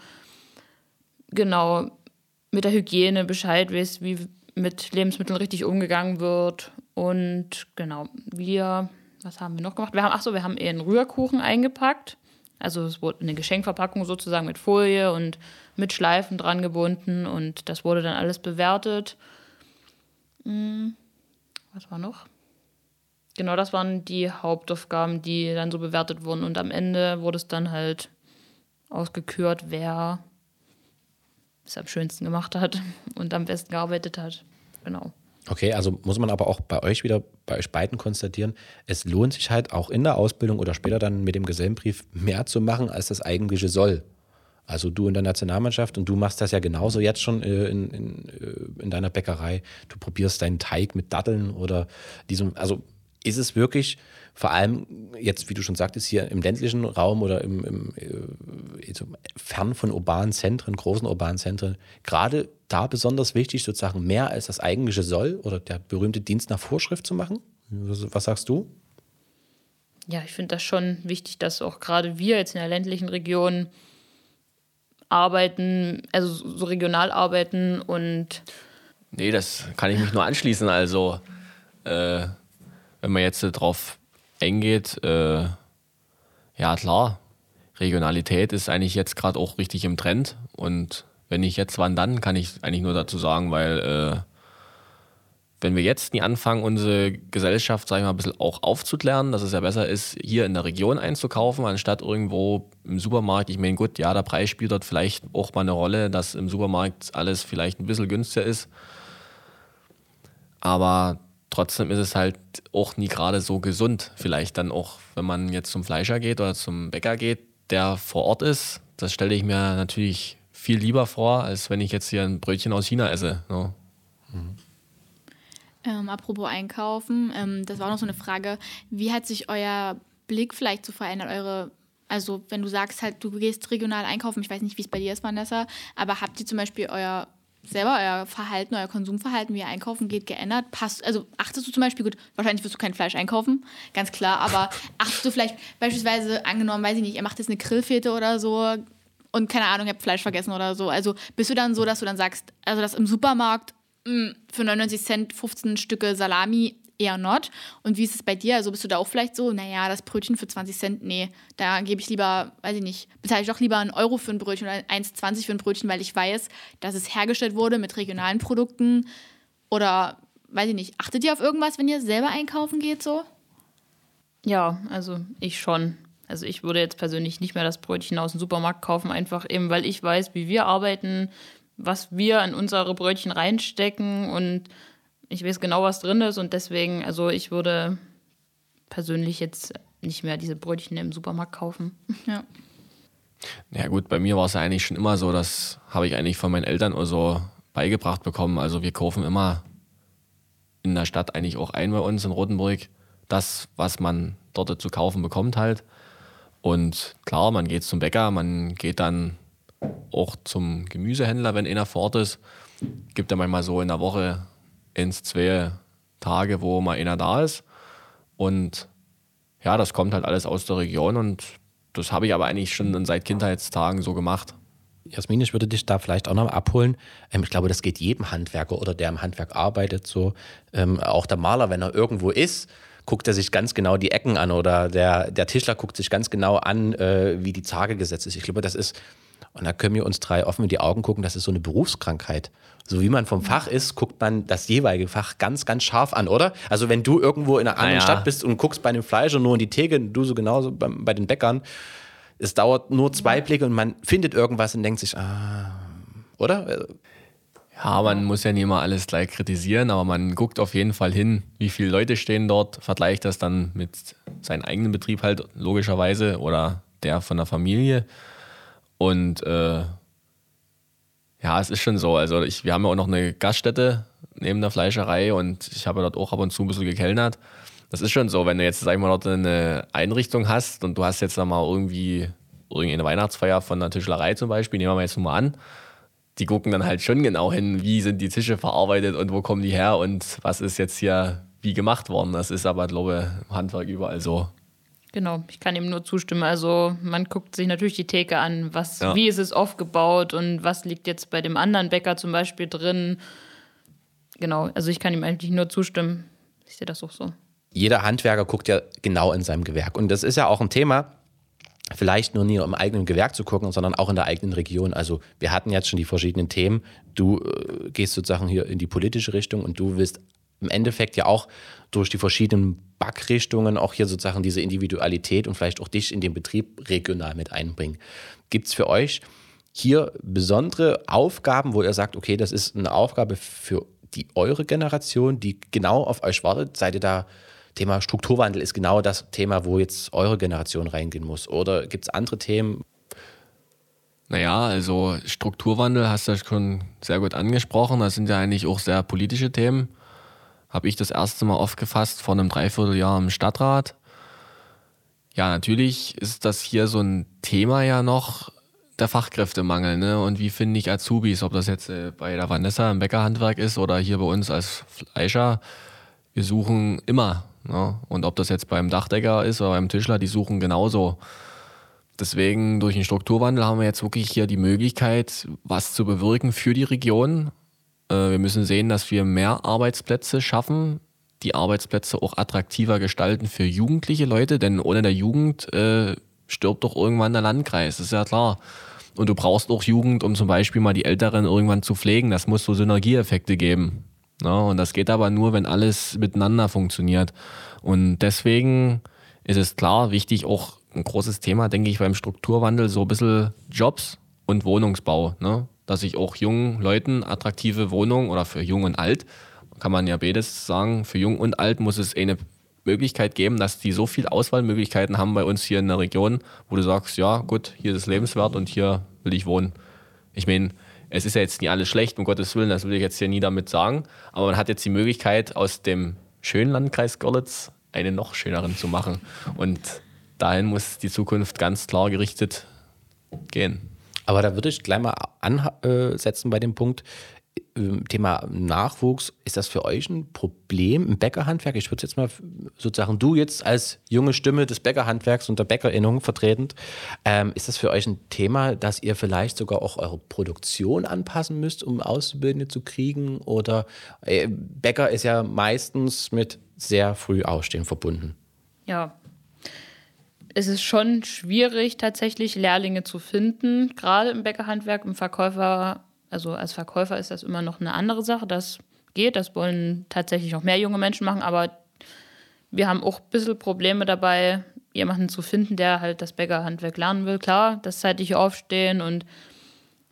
genau mit der Hygiene Bescheid weißt, wie mit Lebensmitteln richtig umgegangen wird. Und genau, wir, was haben wir noch gemacht? Wir haben, ach so, wir haben eher einen Rührkuchen eingepackt. Also es wurde eine Geschenkverpackung sozusagen mit Folie und mit Schleifen dran gebunden und das wurde dann alles bewertet. Hm, Was war noch? Genau, das waren die Hauptaufgaben, die dann so bewertet wurden. Und am Ende wurde es dann halt ausgekürt, wer es am schönsten gemacht hat und am besten gearbeitet hat. Genau. Okay, also muss man aber auch bei euch wieder, bei euch beiden konstatieren, es lohnt sich halt auch in der Ausbildung oder später dann mit dem Gesellenbrief mehr zu machen, als das eigentliche soll. Also du in der Nationalmannschaft und du machst das ja genauso jetzt schon äh, in, in, äh, in deiner Bäckerei. Du probierst deinen Teig mit Datteln oder diesem, also ist es wirklich vor allem jetzt, wie du schon sagtest, hier im ländlichen Raum oder im, im äh, so fern von urbanen Zentren, großen urbanen Zentren, gerade da besonders wichtig, sozusagen mehr als das eigentliche soll oder der berühmte Dienst nach Vorschrift zu machen? Was, was sagst du? Ja, ich finde das schon wichtig, dass auch gerade wir jetzt in der ländlichen Region arbeiten, also so regional arbeiten und Nee, das kann ich mich nur anschließen. Also, äh, wenn man jetzt äh, drauf eingeht, äh, ja klar, Regionalität ist eigentlich jetzt gerade auch richtig im Trend. Und wenn nicht jetzt, wann dann, kann ich eigentlich nur dazu sagen, weil äh, wenn wir jetzt nie anfangen, unsere Gesellschaft, sag ich mal, ein bisschen auch aufzuklären, dass es ja besser ist, hier in der Region einzukaufen, anstatt irgendwo im Supermarkt. Ich meine, gut, ja, der Preis spielt dort vielleicht auch mal eine Rolle, dass im Supermarkt alles vielleicht ein bisschen günstiger ist. Aber trotzdem ist es halt auch nie gerade so gesund. Vielleicht dann auch, wenn man jetzt zum Fleischer geht oder zum Bäcker geht, der vor Ort ist, das stelle ich mir natürlich viel lieber vor, als wenn ich jetzt hier ein Brötchen aus China esse. Ne? Mhm. Ähm, apropos Einkaufen, ähm, das war noch so eine Frage. Wie hat sich euer Blick vielleicht so verändert? Eure, also wenn du sagst halt, du gehst regional einkaufen, ich weiß nicht, wie es bei dir ist, Vanessa, aber habt ihr zum Beispiel euer selber euer Verhalten, euer Konsumverhalten, wie ihr einkaufen geht, geändert? Passt, also achtest du zum Beispiel, gut, wahrscheinlich wirst du kein Fleisch einkaufen, ganz klar, aber achtest du vielleicht beispielsweise, angenommen, weiß ich nicht, ihr macht jetzt eine Grillfete oder so und keine Ahnung, ihr habt Fleisch vergessen oder so. Also bist du dann so, dass du dann sagst, also das im Supermarkt mh, mm, für 99 Cent 15 Stücke Salami eher not. Und wie ist es bei dir? Also bist du da auch vielleicht so, naja, das Brötchen für 20 Cent, nee, da gebe ich lieber, weiß ich nicht, bezahle ich doch lieber einen Euro für ein Brötchen oder 1,20 für ein Brötchen, weil ich weiß, dass es hergestellt wurde mit regionalen Produkten. Oder, weiß ich nicht, achtet ihr auf irgendwas, wenn ihr selber einkaufen geht so? Ja, also ich schon. Also ich würde jetzt persönlich nicht mehr das Brötchen aus dem Supermarkt kaufen, einfach eben, weil ich weiß, wie wir arbeiten, was wir in unsere Brötchen reinstecken und ich weiß genau, was drin ist und deswegen, also ich würde persönlich jetzt nicht mehr diese Brötchen im Supermarkt kaufen. Ja. Ja gut, bei mir war es ja eigentlich schon immer so, das habe ich eigentlich von meinen Eltern oder so beigebracht bekommen. Also wir kaufen immer in der Stadt eigentlich auch ein bei uns in Rotenburg das, was man dort zu kaufen bekommt halt. Und klar, man geht zum Bäcker, man geht dann auch zum Gemüsehändler, wenn einer vor Ort ist. Gibt ja manchmal so in der Woche ins zwei Tage, wo mal einer da ist. Und ja, das kommt halt alles aus der Region und das habe ich aber eigentlich schon seit Kindheitstagen so gemacht. Jasmin, ich würde dich da vielleicht auch noch abholen. Ähm, ich glaube, das geht jedem Handwerker oder der im Handwerk arbeitet so. Ähm, auch der Maler, wenn er irgendwo ist, guckt er sich ganz genau die Ecken an oder der, der Tischler guckt sich ganz genau an, äh, wie die Zage gesetzt ist. Ich glaube, das ist, und da können wir uns drei offen in die Augen gucken, das ist so eine Berufskrankheit. So wie man vom Fach ist, guckt man das jeweilige Fach ganz, ganz scharf an, oder? Also wenn du irgendwo in einer anderen ja. Stadt bist und guckst bei einem Fleischer nur in die Theke, du so genauso bei, bei den Bäckern, es dauert nur zwei Blicke und man findet irgendwas und denkt sich, ah, oder? Ja, man muss ja nicht immer alles gleich kritisieren, aber man guckt auf jeden Fall hin, wie viele Leute stehen dort, vergleicht das dann mit seinem eigenen Betrieb halt logischerweise oder der von der Familie. Und äh, ja, es ist schon so. Also ich, wir haben ja auch noch eine Gaststätte neben der Fleischerei und ich habe dort auch ab und zu ein bisschen gekellnert. Das ist schon so, wenn du jetzt, sag ich mal, dort eine Einrichtung hast und du hast jetzt mal irgendwie irgendeine Weihnachtsfeier von der Tischlerei zum Beispiel, nehmen wir mal jetzt mal an, die gucken dann halt schon genau hin, wie sind die Tische verarbeitet und wo kommen die her und was ist jetzt hier wie gemacht worden. Das ist aber, glaube ich, im Handwerk überall so. Genau, ich kann ihm nur zustimmen. Also man guckt sich natürlich die Theke an, was, ja. wie ist es aufgebaut und was liegt jetzt bei dem anderen Bäcker zum Beispiel drin. Genau, also ich kann ihm eigentlich nur zustimmen. Ich sehe das auch so. Jeder Handwerker guckt ja genau in seinem Gewerk. Und das ist ja auch ein Thema, vielleicht nur nie im eigenen Gewerk zu gucken, sondern auch in der eigenen Region. Also wir hatten jetzt schon die verschiedenen Themen. Du äh, gehst sozusagen hier in die politische Richtung und du willst im Endeffekt ja auch durch die verschiedenen Backrichtungen auch hier sozusagen diese Individualität und vielleicht auch dich in den Betrieb regional mit einbringen. Gibt es für euch hier besondere Aufgaben, wo ihr sagt, okay, das ist eine Aufgabe für die eure Generation, die genau auf euch wartet? Seid ihr da Thema Strukturwandel ist genau das Thema, wo jetzt eure Generation reingehen muss? Oder gibt es andere Themen? Naja, also Strukturwandel hast du ja schon sehr gut angesprochen. Das sind ja eigentlich auch sehr politische Themen habe ich das erste Mal aufgefasst vor einem Dreivierteljahr im Stadtrat. Ja, natürlich ist das hier so ein Thema ja noch, der Fachkräftemangel. Ne? Und wie finde ich Azubis, ob das jetzt äh, bei der Vanessa im Bäckerhandwerk ist oder hier bei uns als Fleischer. Wir suchen immer. Ne? Und ob das jetzt beim Dachdecker ist oder beim Tischler, die suchen genauso. Deswegen durch den Strukturwandel haben wir jetzt wirklich hier die Möglichkeit, was zu bewirken für die Region wir müssen sehen, dass wir mehr Arbeitsplätze schaffen, die Arbeitsplätze auch attraktiver gestalten für jugendliche Leute, denn ohne der Jugend äh, stirbt doch irgendwann der Landkreis, ist ja klar. Und du brauchst auch Jugend, um zum Beispiel mal die Älteren irgendwann zu pflegen. Das muss so Synergieeffekte geben. Ja, und das geht aber nur, wenn alles miteinander funktioniert. Und deswegen ist es klar wichtig, auch ein großes Thema, denke ich, beim Strukturwandel, so ein bisschen Jobs und Wohnungsbau. Ne? Dass ich auch jungen Leuten attraktive Wohnungen oder für jung und alt, kann man ja beides sagen, für jung und alt muss es eine Möglichkeit geben, dass die so viele Auswahlmöglichkeiten haben bei uns hier in der Region, wo du sagst, ja gut, hier ist es lebenswert und hier will ich wohnen. Ich meine, es ist ja jetzt nicht alles schlecht, um Gottes Willen, das will ich jetzt hier nie damit sagen, aber man hat jetzt die Möglichkeit, aus dem schönen Landkreis Görlitz einen noch schöneren zu machen. Und dahin muss die Zukunft ganz klar gerichtet gehen. Aber da würde ich gleich mal ansetzen bei dem Punkt, ähm, Thema Nachwuchs, ist das für euch ein Problem im Bäckerhandwerk? Ich würde jetzt mal sozusagen du jetzt als junge Stimme des Bäckerhandwerks und der Bäckerinnung vertretend, ähm, ist das für euch ein Thema, dass ihr vielleicht sogar auch eure Produktion anpassen müsst, um Auszubildende zu kriegen? Oder äh, Bäcker ist ja meistens mit sehr früh Ausstehen verbunden. Ja. Es ist schon schwierig, tatsächlich Lehrlinge zu finden, gerade im Bäckerhandwerk, im Verkäufer also als Verkäufer ist das immer noch eine andere Sache. Das geht, das wollen tatsächlich noch mehr junge Menschen machen, aber wir haben auch ein bisschen Probleme dabei, jemanden zu finden, der halt das Bäckerhandwerk lernen will. Klar, das zeitliche Aufstehen und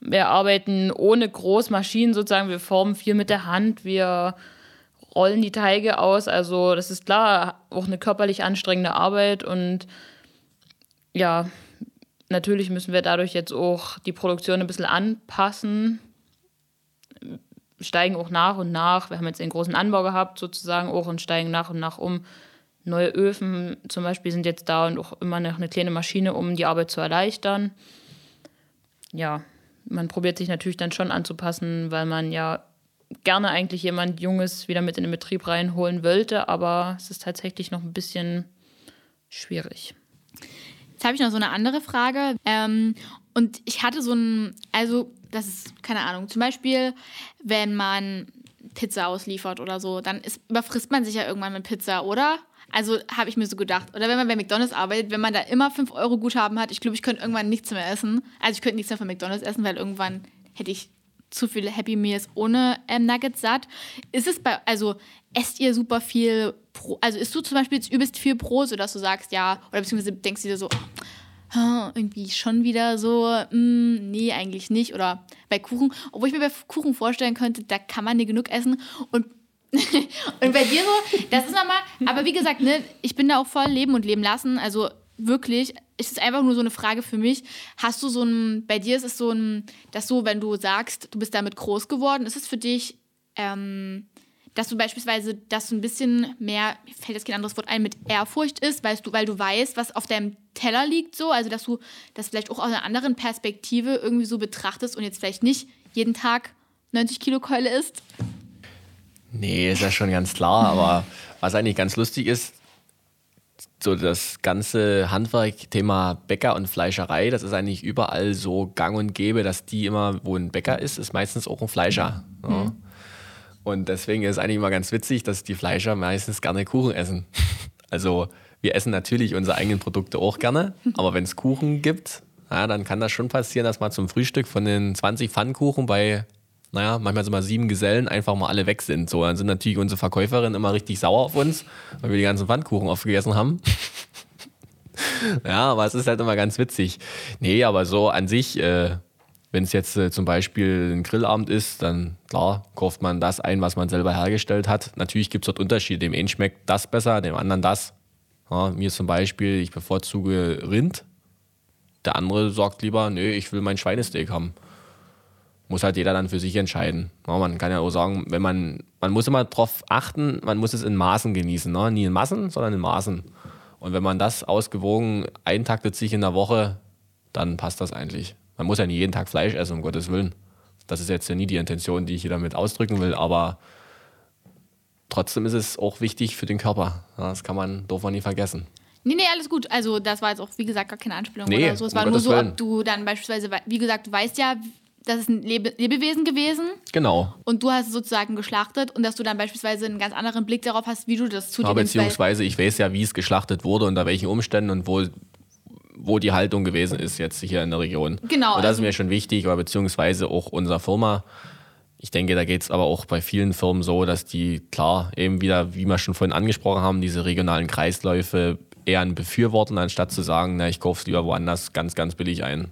wir arbeiten ohne Großmaschinen sozusagen. Wir formen viel mit der Hand, wir rollen die Teige aus. Also, das ist klar auch eine körperlich anstrengende Arbeit und ja, natürlich müssen wir dadurch jetzt auch die Produktion ein bisschen anpassen steigen auch nach und nach. Wir haben jetzt einen großen Anbau gehabt, sozusagen auch, und steigen nach und nach um. Neue Öfen zum Beispiel sind jetzt da und auch immer noch eine kleine Maschine, um die Arbeit zu erleichtern. Ja, man probiert sich natürlich dann schon anzupassen, weil man ja gerne eigentlich jemand Junges wieder mit in den Betrieb reinholen wollte, aber es ist tatsächlich noch ein bisschen schwierig. Jetzt habe ich noch so eine andere Frage. Ähm, und ich hatte so ein, also das ist, keine Ahnung, zum Beispiel, wenn man Pizza ausliefert oder so, dann ist, überfrisst man sich ja irgendwann mit Pizza, oder? Also habe ich mir so gedacht. Oder wenn man bei McDonalds arbeitet, wenn man da immer 5 Euro Guthaben hat, ich glaube, ich könnte irgendwann nichts mehr essen. Also ich könnte nichts mehr von McDonalds essen, weil irgendwann hätte ich zu viele Happy Meals ohne ähm, Nuggets satt. Ist es bei, also esst ihr super viel, Pro, also isst du zum Beispiel jetzt übelst viel Pro, sodass du sagst, ja, oder beziehungsweise denkst du dir so, irgendwie schon wieder so, mh, hm, nee, eigentlich nicht. Oder bei Kuchen, obwohl ich mir bei Kuchen vorstellen könnte, da kann man nicht genug essen. Und, und bei dir so, das ist nochmal, aber wie gesagt, ne, ich bin da auch voll leben und leben lassen. Also wirklich, es ist einfach nur so eine Frage für mich. Hast du so ein, bei dir ist es so ein, dass so, wenn du sagst, du bist damit groß geworden, ist es für dich, ähm, dass du beispielsweise, dass du ein bisschen mehr, mir fällt jetzt kein anderes Wort ein, mit Ehrfurcht ist, weil du, weil du weißt, was auf deinem Teller liegt, so, also dass du das vielleicht auch aus einer anderen Perspektive irgendwie so betrachtest und jetzt vielleicht nicht jeden Tag 90 Kilo Keule isst? Nee, ist ja schon ganz klar, aber was eigentlich ganz lustig ist, so das ganze Handwerk-Thema Bäcker und Fleischerei, das ist eigentlich überall so gang und gäbe, dass die immer, wo ein Bäcker ist, ist meistens auch ein Fleischer. Ja. Mhm. Und deswegen ist es eigentlich immer ganz witzig, dass die Fleischer meistens gerne Kuchen essen. Also wir essen natürlich unsere eigenen Produkte auch gerne, aber wenn es Kuchen gibt, ja, dann kann das schon passieren, dass mal zum Frühstück von den 20 Pfannkuchen bei, naja, manchmal sind mal sieben Gesellen, einfach mal alle weg sind. So, dann sind natürlich unsere Verkäuferinnen immer richtig sauer auf uns, weil wir die ganzen Pfannkuchen aufgegessen haben. ja, aber es ist halt immer ganz witzig. Nee, aber so an sich, äh, wenn es jetzt äh, zum Beispiel ein Grillabend ist, dann klar, kauft man das ein, was man selber hergestellt hat. Natürlich gibt es dort Unterschiede. Dem einen schmeckt das besser, dem anderen das. Ja, mir zum Beispiel, ich bevorzuge Rind. Der andere sagt lieber, nö, ich will mein Schweinesteak haben. Muss halt jeder dann für sich entscheiden. Ja, man kann ja auch sagen, wenn man, man muss immer darauf achten, man muss es in Maßen genießen. Ne? Nie in Massen, sondern in Maßen. Und wenn man das ausgewogen eintaktet sich in der Woche, dann passt das eigentlich. Man muss ja nicht jeden Tag Fleisch essen, um Gottes Willen. Das ist jetzt ja nie die Intention, die ich hier damit ausdrücken will, aber trotzdem ist es auch wichtig für den Körper. Das kann man, darf man nie vergessen. Nee, nee, alles gut. Also, das war jetzt auch, wie gesagt, gar keine Anspielung nee, oder so. Es war nur so, ob du dann beispielsweise, wie gesagt, du weißt ja, das ist ein Lebe Lebewesen gewesen. Genau. Und du hast es sozusagen geschlachtet und dass du dann beispielsweise einen ganz anderen Blick darauf hast, wie du das zu ja, dir Beziehungsweise ich weiß ja, wie es geschlachtet wurde, unter welchen Umständen und wo wo die Haltung gewesen ist jetzt hier in der Region. Genau. Und das also ist mir schon wichtig, oder beziehungsweise auch unserer Firma. Ich denke, da geht es aber auch bei vielen Firmen so, dass die klar eben wieder, wie wir schon vorhin angesprochen haben, diese regionalen Kreisläufe eher befürworten, anstatt zu sagen, na, ich kaufe es lieber woanders ganz, ganz billig ein.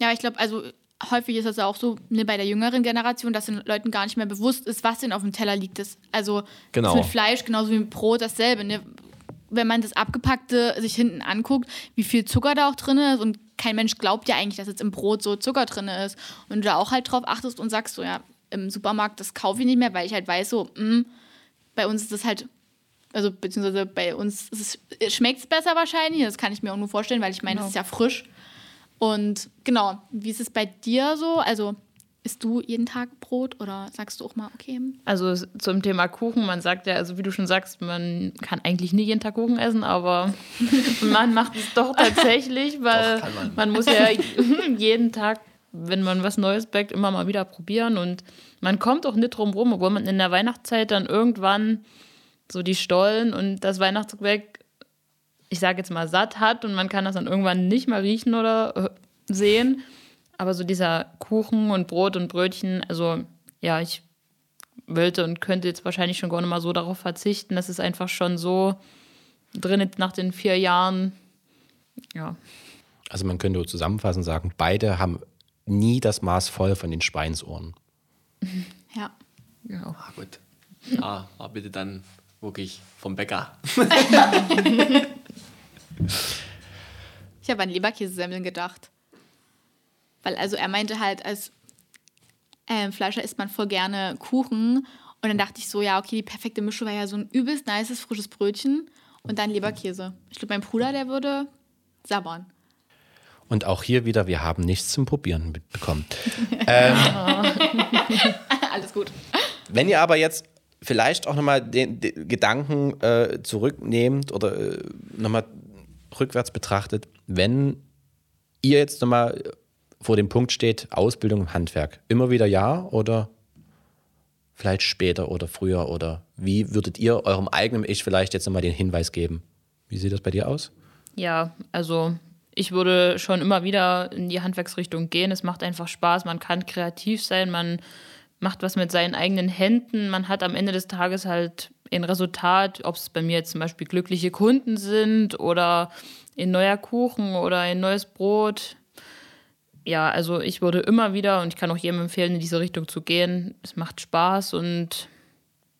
Ja, ich glaube, also häufig ist das auch so ne, bei der jüngeren Generation, dass den Leuten gar nicht mehr bewusst ist, was denn auf dem Teller liegt. Das, also genau. das mit Fleisch genauso wie mit Brot dasselbe. Ne? wenn man das Abgepackte sich hinten anguckt, wie viel Zucker da auch drin ist und kein Mensch glaubt ja eigentlich, dass jetzt im Brot so Zucker drin ist. Und du da auch halt drauf achtest und sagst so, ja, im Supermarkt, das kaufe ich nicht mehr, weil ich halt weiß so, mh, bei uns ist das halt, also beziehungsweise bei uns schmeckt es besser wahrscheinlich, das kann ich mir auch nur vorstellen, weil ich meine, Genau. das ist ja frisch. Und genau, wie ist es bei dir so? Also isst du jeden Tag Brot oder sagst du auch mal, okay, Also zum Thema Kuchen, man sagt ja, also wie du schon sagst, man kann eigentlich nie jeden Tag Kuchen essen, aber man macht es doch tatsächlich, weil Doch, man. man muss ja jeden Tag, wenn man was Neues backt, immer mal wieder probieren und man kommt auch nicht drum rum, obwohl man in der Weihnachtszeit dann irgendwann so die Stollen und das Weihnachtsgebäck, ich sage jetzt mal, satt hat und man kann das dann irgendwann nicht mehr riechen oder äh, sehen. Aber so dieser Kuchen und Brot und Brötchen, also ja, ich wollte und könnte jetzt wahrscheinlich schon gar nicht mal so darauf verzichten. Das ist einfach schon so drin nach den vier Jahren. Ja, Also man könnte zusammenfassend sagen, beide haben nie das Maß voll von den Schweinsohren. ja. ja. Ah, gut. Ja, aber bitte dann wirklich vom Bäcker. Ich habe an Leberkäsesemmeln gedacht. Weil, also er meinte halt, als ähm, Fleischer isst man voll gerne Kuchen. Und dann dachte ich so, ja, okay, die perfekte Mischung wäre ja so ein übelst nices, frisches Brötchen und dann Leberkäse. Ich glaube, mein Bruder, der würde sabbern. Und auch hier wieder, wir haben nichts zum Probieren mitbekommen. Alles gut. Wenn ihr aber jetzt vielleicht auch nochmal den, den Gedanken äh, zurücknehmt oder äh, nochmal rückwärts betrachtet, wenn ihr jetzt nochmal vor dem Punkt steht, Ausbildung im Handwerk, immer wieder ja oder vielleicht später oder früher oder wie würdet ihr eurem eigenen Ich vielleicht jetzt nochmal den Hinweis geben? Wie sieht das bei dir aus? Ja, also ich würde schon immer wieder in die Handwerksrichtung gehen. Es macht einfach Spaß, man kann kreativ sein, man macht was mit seinen eigenen Händen, man hat am Ende des Tages halt ein Resultat, ob es bei mir jetzt zum Beispiel glückliche Kunden sind oder ein neuer Kuchen oder ein neues Brot. Ja, also ich würde immer wieder und ich kann auch jedem empfehlen, in diese Richtung zu gehen. Es macht Spaß und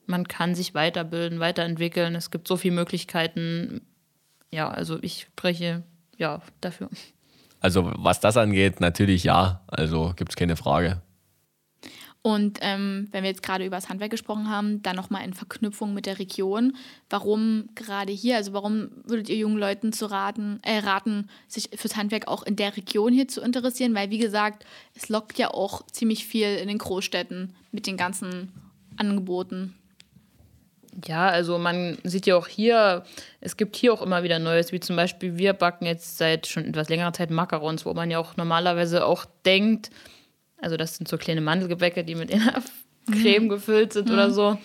man kann sich weiterbilden, weiterentwickeln. Es gibt so viele Möglichkeiten, ja, also ich spreche ja dafür. Also was das angeht, natürlich ja. Also gibt es keine Frage. Und ähm, wenn wir jetzt gerade über das Handwerk gesprochen haben, dann nochmal in Verknüpfung mit der Region. Warum gerade hier? Also warum würdet ihr jungen Leuten zu raten, äh, raten, sich fürs Handwerk auch in der Region hier zu interessieren? Weil wie gesagt, es lockt ja auch ziemlich viel in den Großstädten mit den ganzen Angeboten. Ja, also man sieht ja auch hier, es gibt hier auch immer wieder Neues, wie zum Beispiel wir backen jetzt seit schon etwas längerer Zeit Macarons, wo man ja auch normalerweise auch denkt, also das sind so kleine Mandelgebäcke, die mit einer Creme gefüllt sind oder so.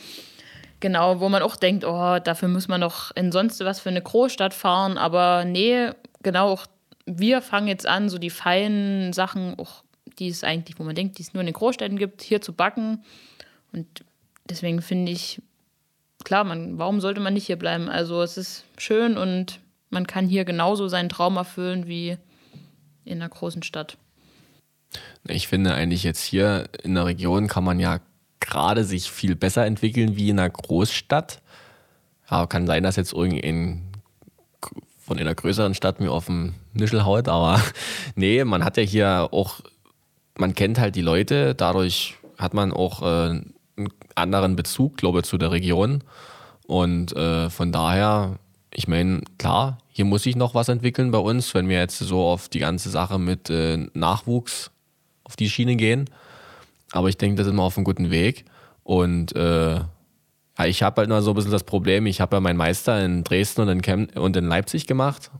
Genau, wo man auch denkt, oh, dafür muss man doch in sonst was für eine Großstadt fahren, aber nee, genau, auch wir fangen jetzt an, so die feinen Sachen, auch die es eigentlich, wo man denkt, die es nur in den Großstädten gibt, hier zu backen. Und deswegen finde ich, klar, man, warum sollte man nicht hier bleiben? Also es ist schön und man kann hier genauso seinen Traum erfüllen wie in einer großen Stadt. Ich finde eigentlich jetzt hier in der Region kann man ja gerade sich viel besser entwickeln wie in einer Großstadt. Ja, kann sein, dass jetzt irgendein von einer größeren Stadt mir auf dem Nischel haut, aber nee, man hat ja hier auch, man kennt halt die Leute, dadurch hat man auch äh, einen anderen Bezug, glaube ich, zu der Region. Und äh, von daher, ich meine, klar, hier muss sich noch was entwickeln bei uns, wenn wir jetzt so auf die ganze Sache mit äh, Nachwuchs auf die Schiene gehen. Aber ich denke, da sind wir auf einem guten Weg. Und äh, ja, ich habe halt nur so ein bisschen das Problem, ich habe ja meinen Meister in Dresden und in, Chem und in Leipzig gemacht.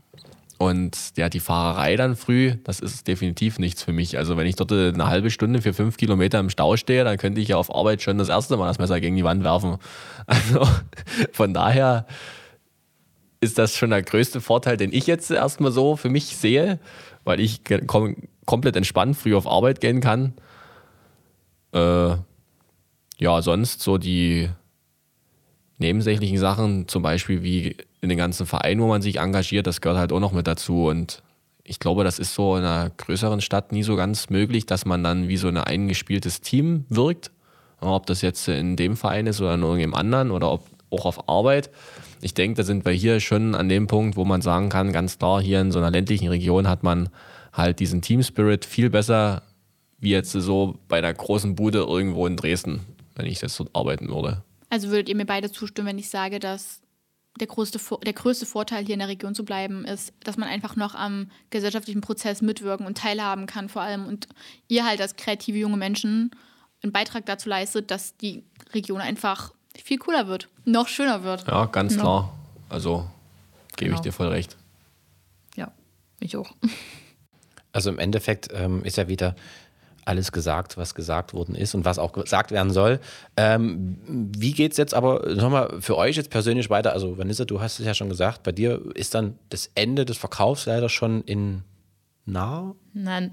Und ja, die Fahrerei dann früh, das ist definitiv nichts für mich. Also wenn ich dort eine halbe Stunde für fünf Kilometer im Stau stehe, dann könnte ich ja auf Arbeit schon das erste Mal das Messer gegen die Wand werfen. Also von daher ist das schon der größte Vorteil, den ich jetzt erstmal so für mich sehe, weil ich ge- kom komplett entspannt früh auf Arbeit gehen kann. Äh, ja, sonst so die nebensächlichen Sachen, zum Beispiel wie in den ganzen Vereinen, wo man sich engagiert, das gehört halt auch noch mit dazu. Und ich glaube, das ist so in einer größeren Stadt nie so ganz möglich, dass man dann wie so ein eingespieltes Team wirkt. Ob das jetzt in dem Verein ist oder in irgendeinem anderen oder ob auch auf Arbeit. ich denke, da sind wir hier schon an dem Punkt, wo man sagen kann, ganz klar, hier in so einer ländlichen Region hat man halt diesen Team Spirit viel besser wie jetzt so bei der großen Bude irgendwo in Dresden, wenn ich jetzt dort arbeiten würde. Also würdet ihr mir beide zustimmen, wenn ich sage, dass der größte, der größte Vorteil hier in der Region zu bleiben ist, dass man einfach noch am gesellschaftlichen Prozess mitwirken und teilhaben kann vor allem und ihr halt als kreative junge Menschen einen Beitrag dazu leistet, dass die Region einfach viel cooler wird, noch schöner wird. Ja, ganz ja. klar. Also gebe genau. ich dir voll recht. Ja, ich auch. Also im Endeffekt ähm, ist ja wieder alles gesagt, was gesagt worden ist und was auch gesagt werden soll. Ähm, wie geht es jetzt aber nochmal für euch jetzt persönlich weiter? Also, Vanessa, du hast es ja schon gesagt, bei dir ist dann das Ende des Verkaufs leider schon in nah? Nein,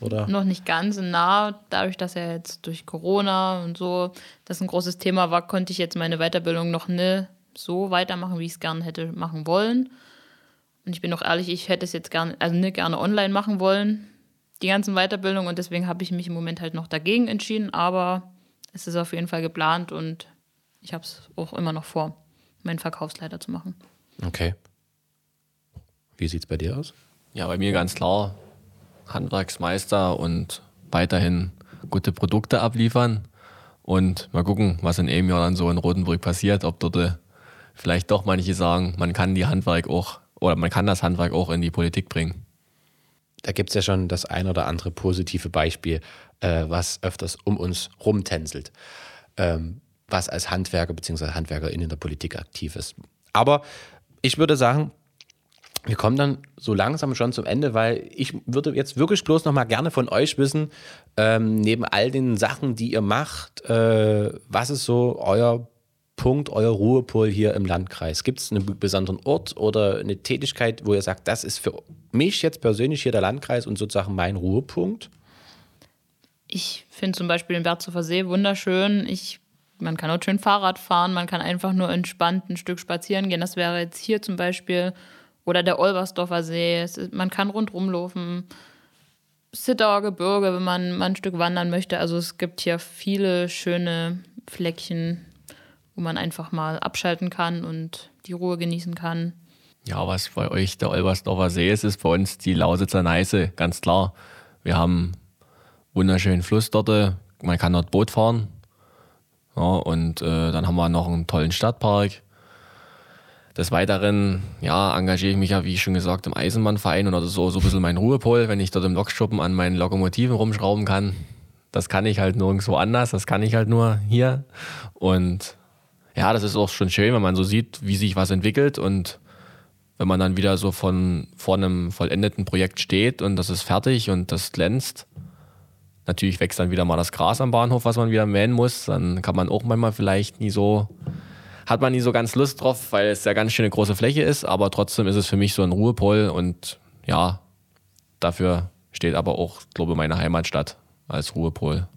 oder? Noch nicht ganz nah. Dadurch, dass ja jetzt durch Corona und so das ein großes Thema war, konnte ich jetzt meine Weiterbildung noch nicht so weitermachen, wie ich es gerne hätte machen wollen. Und ich bin auch ehrlich, ich hätte es jetzt gerne, also nicht gerne online machen wollen, die ganzen Weiterbildungen. Und deswegen habe ich mich im Moment halt noch dagegen entschieden. Aber es ist auf jeden Fall geplant und ich habe es auch immer noch vor, meinen Verkaufsleiter zu machen. Okay. Wie sieht es bei dir aus? Ja, bei mir ganz klar Handwerksmeister und weiterhin gute Produkte abliefern. Und mal gucken, was in einem Jahr dann so in Rotenburg passiert, ob dort äh, vielleicht doch manche sagen, man kann die Handwerk auch oder man kann das Handwerk auch in die Politik bringen. Da gibt es ja schon das ein oder andere positive Beispiel, äh, was öfters um uns rumtänzelt, ähm, was als Handwerker bzw. Handwerkerin in der Politik aktiv ist. Aber ich würde sagen, wir kommen dann so langsam schon zum Ende, weil ich würde jetzt wirklich bloß noch mal gerne von euch wissen, ähm, neben all den Sachen, die ihr macht, äh, was ist so euer Punkt, euer Ruhepol hier im Landkreis? Gibt es einen besonderen Ort oder eine Tätigkeit, wo ihr sagt, das ist für mich jetzt persönlich hier der Landkreis und sozusagen mein Ruhepunkt? Ich finde zum Beispiel den Berzofer See wunderschön. Ich, man kann auch schön Fahrrad fahren, man kann einfach nur entspannt ein Stück spazieren gehen. Das wäre jetzt hier zum Beispiel oder der Olbersdorfer See. Ist, man kann rundherum laufen. Sittauer Gebirge, wenn man mal ein Stück wandern möchte. Also es gibt hier viele schöne Fleckchen, wo man einfach mal abschalten kann und die Ruhe genießen kann. Ja, was bei euch der Olbersdorfer See ist, ist bei uns die Lausitzer Neiße, ganz klar. Wir haben wunderschönen Fluss dort, man kann dort Boot fahren. Ja, und äh, dann haben wir noch einen tollen Stadtpark. Des Weiteren ja, engagiere ich mich ja, wie schon gesagt, im Eisenbahnverein oder so, so ein bisschen mein Ruhepol, wenn ich dort im Lokschuppen an meinen Lokomotiven rumschrauben kann. Das kann ich halt nirgendwo anders, das kann ich halt nur hier. Und ja, das ist auch schon schön, wenn man so sieht, wie sich was entwickelt und wenn man dann wieder so von vor einem vollendeten Projekt steht und das ist fertig und das glänzt. Natürlich wächst dann wieder mal das Gras am Bahnhof, was man wieder mähen muss. Dann kann man auch manchmal vielleicht nie so hat man nie so ganz Lust drauf, weil es ja ganz schön eine große Fläche ist, aber trotzdem ist es für mich so ein Ruhepol und ja, dafür steht aber auch, glaube ich, meine Heimatstadt als Ruhepol.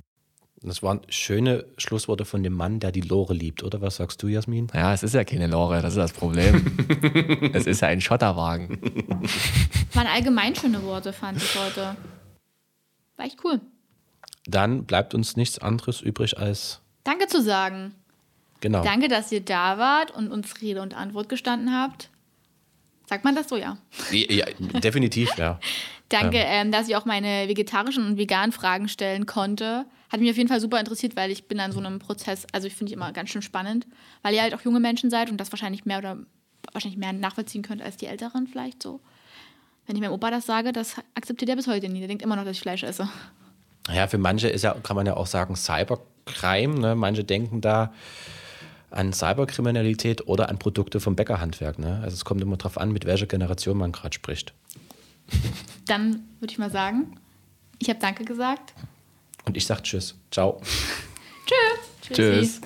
Das waren schöne Schlussworte von dem Mann, der die Lore liebt, oder? Was sagst du, Jasmin? Ja, es ist ja keine Lore, das ist das Problem. es ist ja ein Schotterwagen. Waren allgemein schöne Worte, fand ich heute. War echt cool. Dann bleibt uns nichts anderes übrig als Danke zu sagen. Genau. Danke, dass ihr da wart und uns Rede und Antwort gestanden habt. Sagt man das so, ja? Ja, definitiv, ja. Danke, ähm, dass ich auch meine vegetarischen und veganen Fragen stellen konnte. Hat mich auf jeden Fall super interessiert, weil ich bin an so einem Prozess, also ich finde ich immer ganz schön spannend, weil ihr halt auch junge Menschen seid und das wahrscheinlich mehr oder wahrscheinlich mehr nachvollziehen könnt als die Älteren vielleicht so. Wenn ich meinem Opa das sage, das akzeptiert er bis heute nie. Der denkt immer noch, dass ich Fleisch esse. Ja, für manche ist ja, kann man ja auch sagen, Cybercrime. Ne? Manche denken da, an Cyberkriminalität oder an Produkte vom Bäckerhandwerk. Ne? Also es kommt immer darauf an, mit welcher Generation man gerade spricht. Dann würde ich mal sagen, ich habe Danke gesagt. Und ich sage Tschüss. Ciao. Tschüss. Tschüss.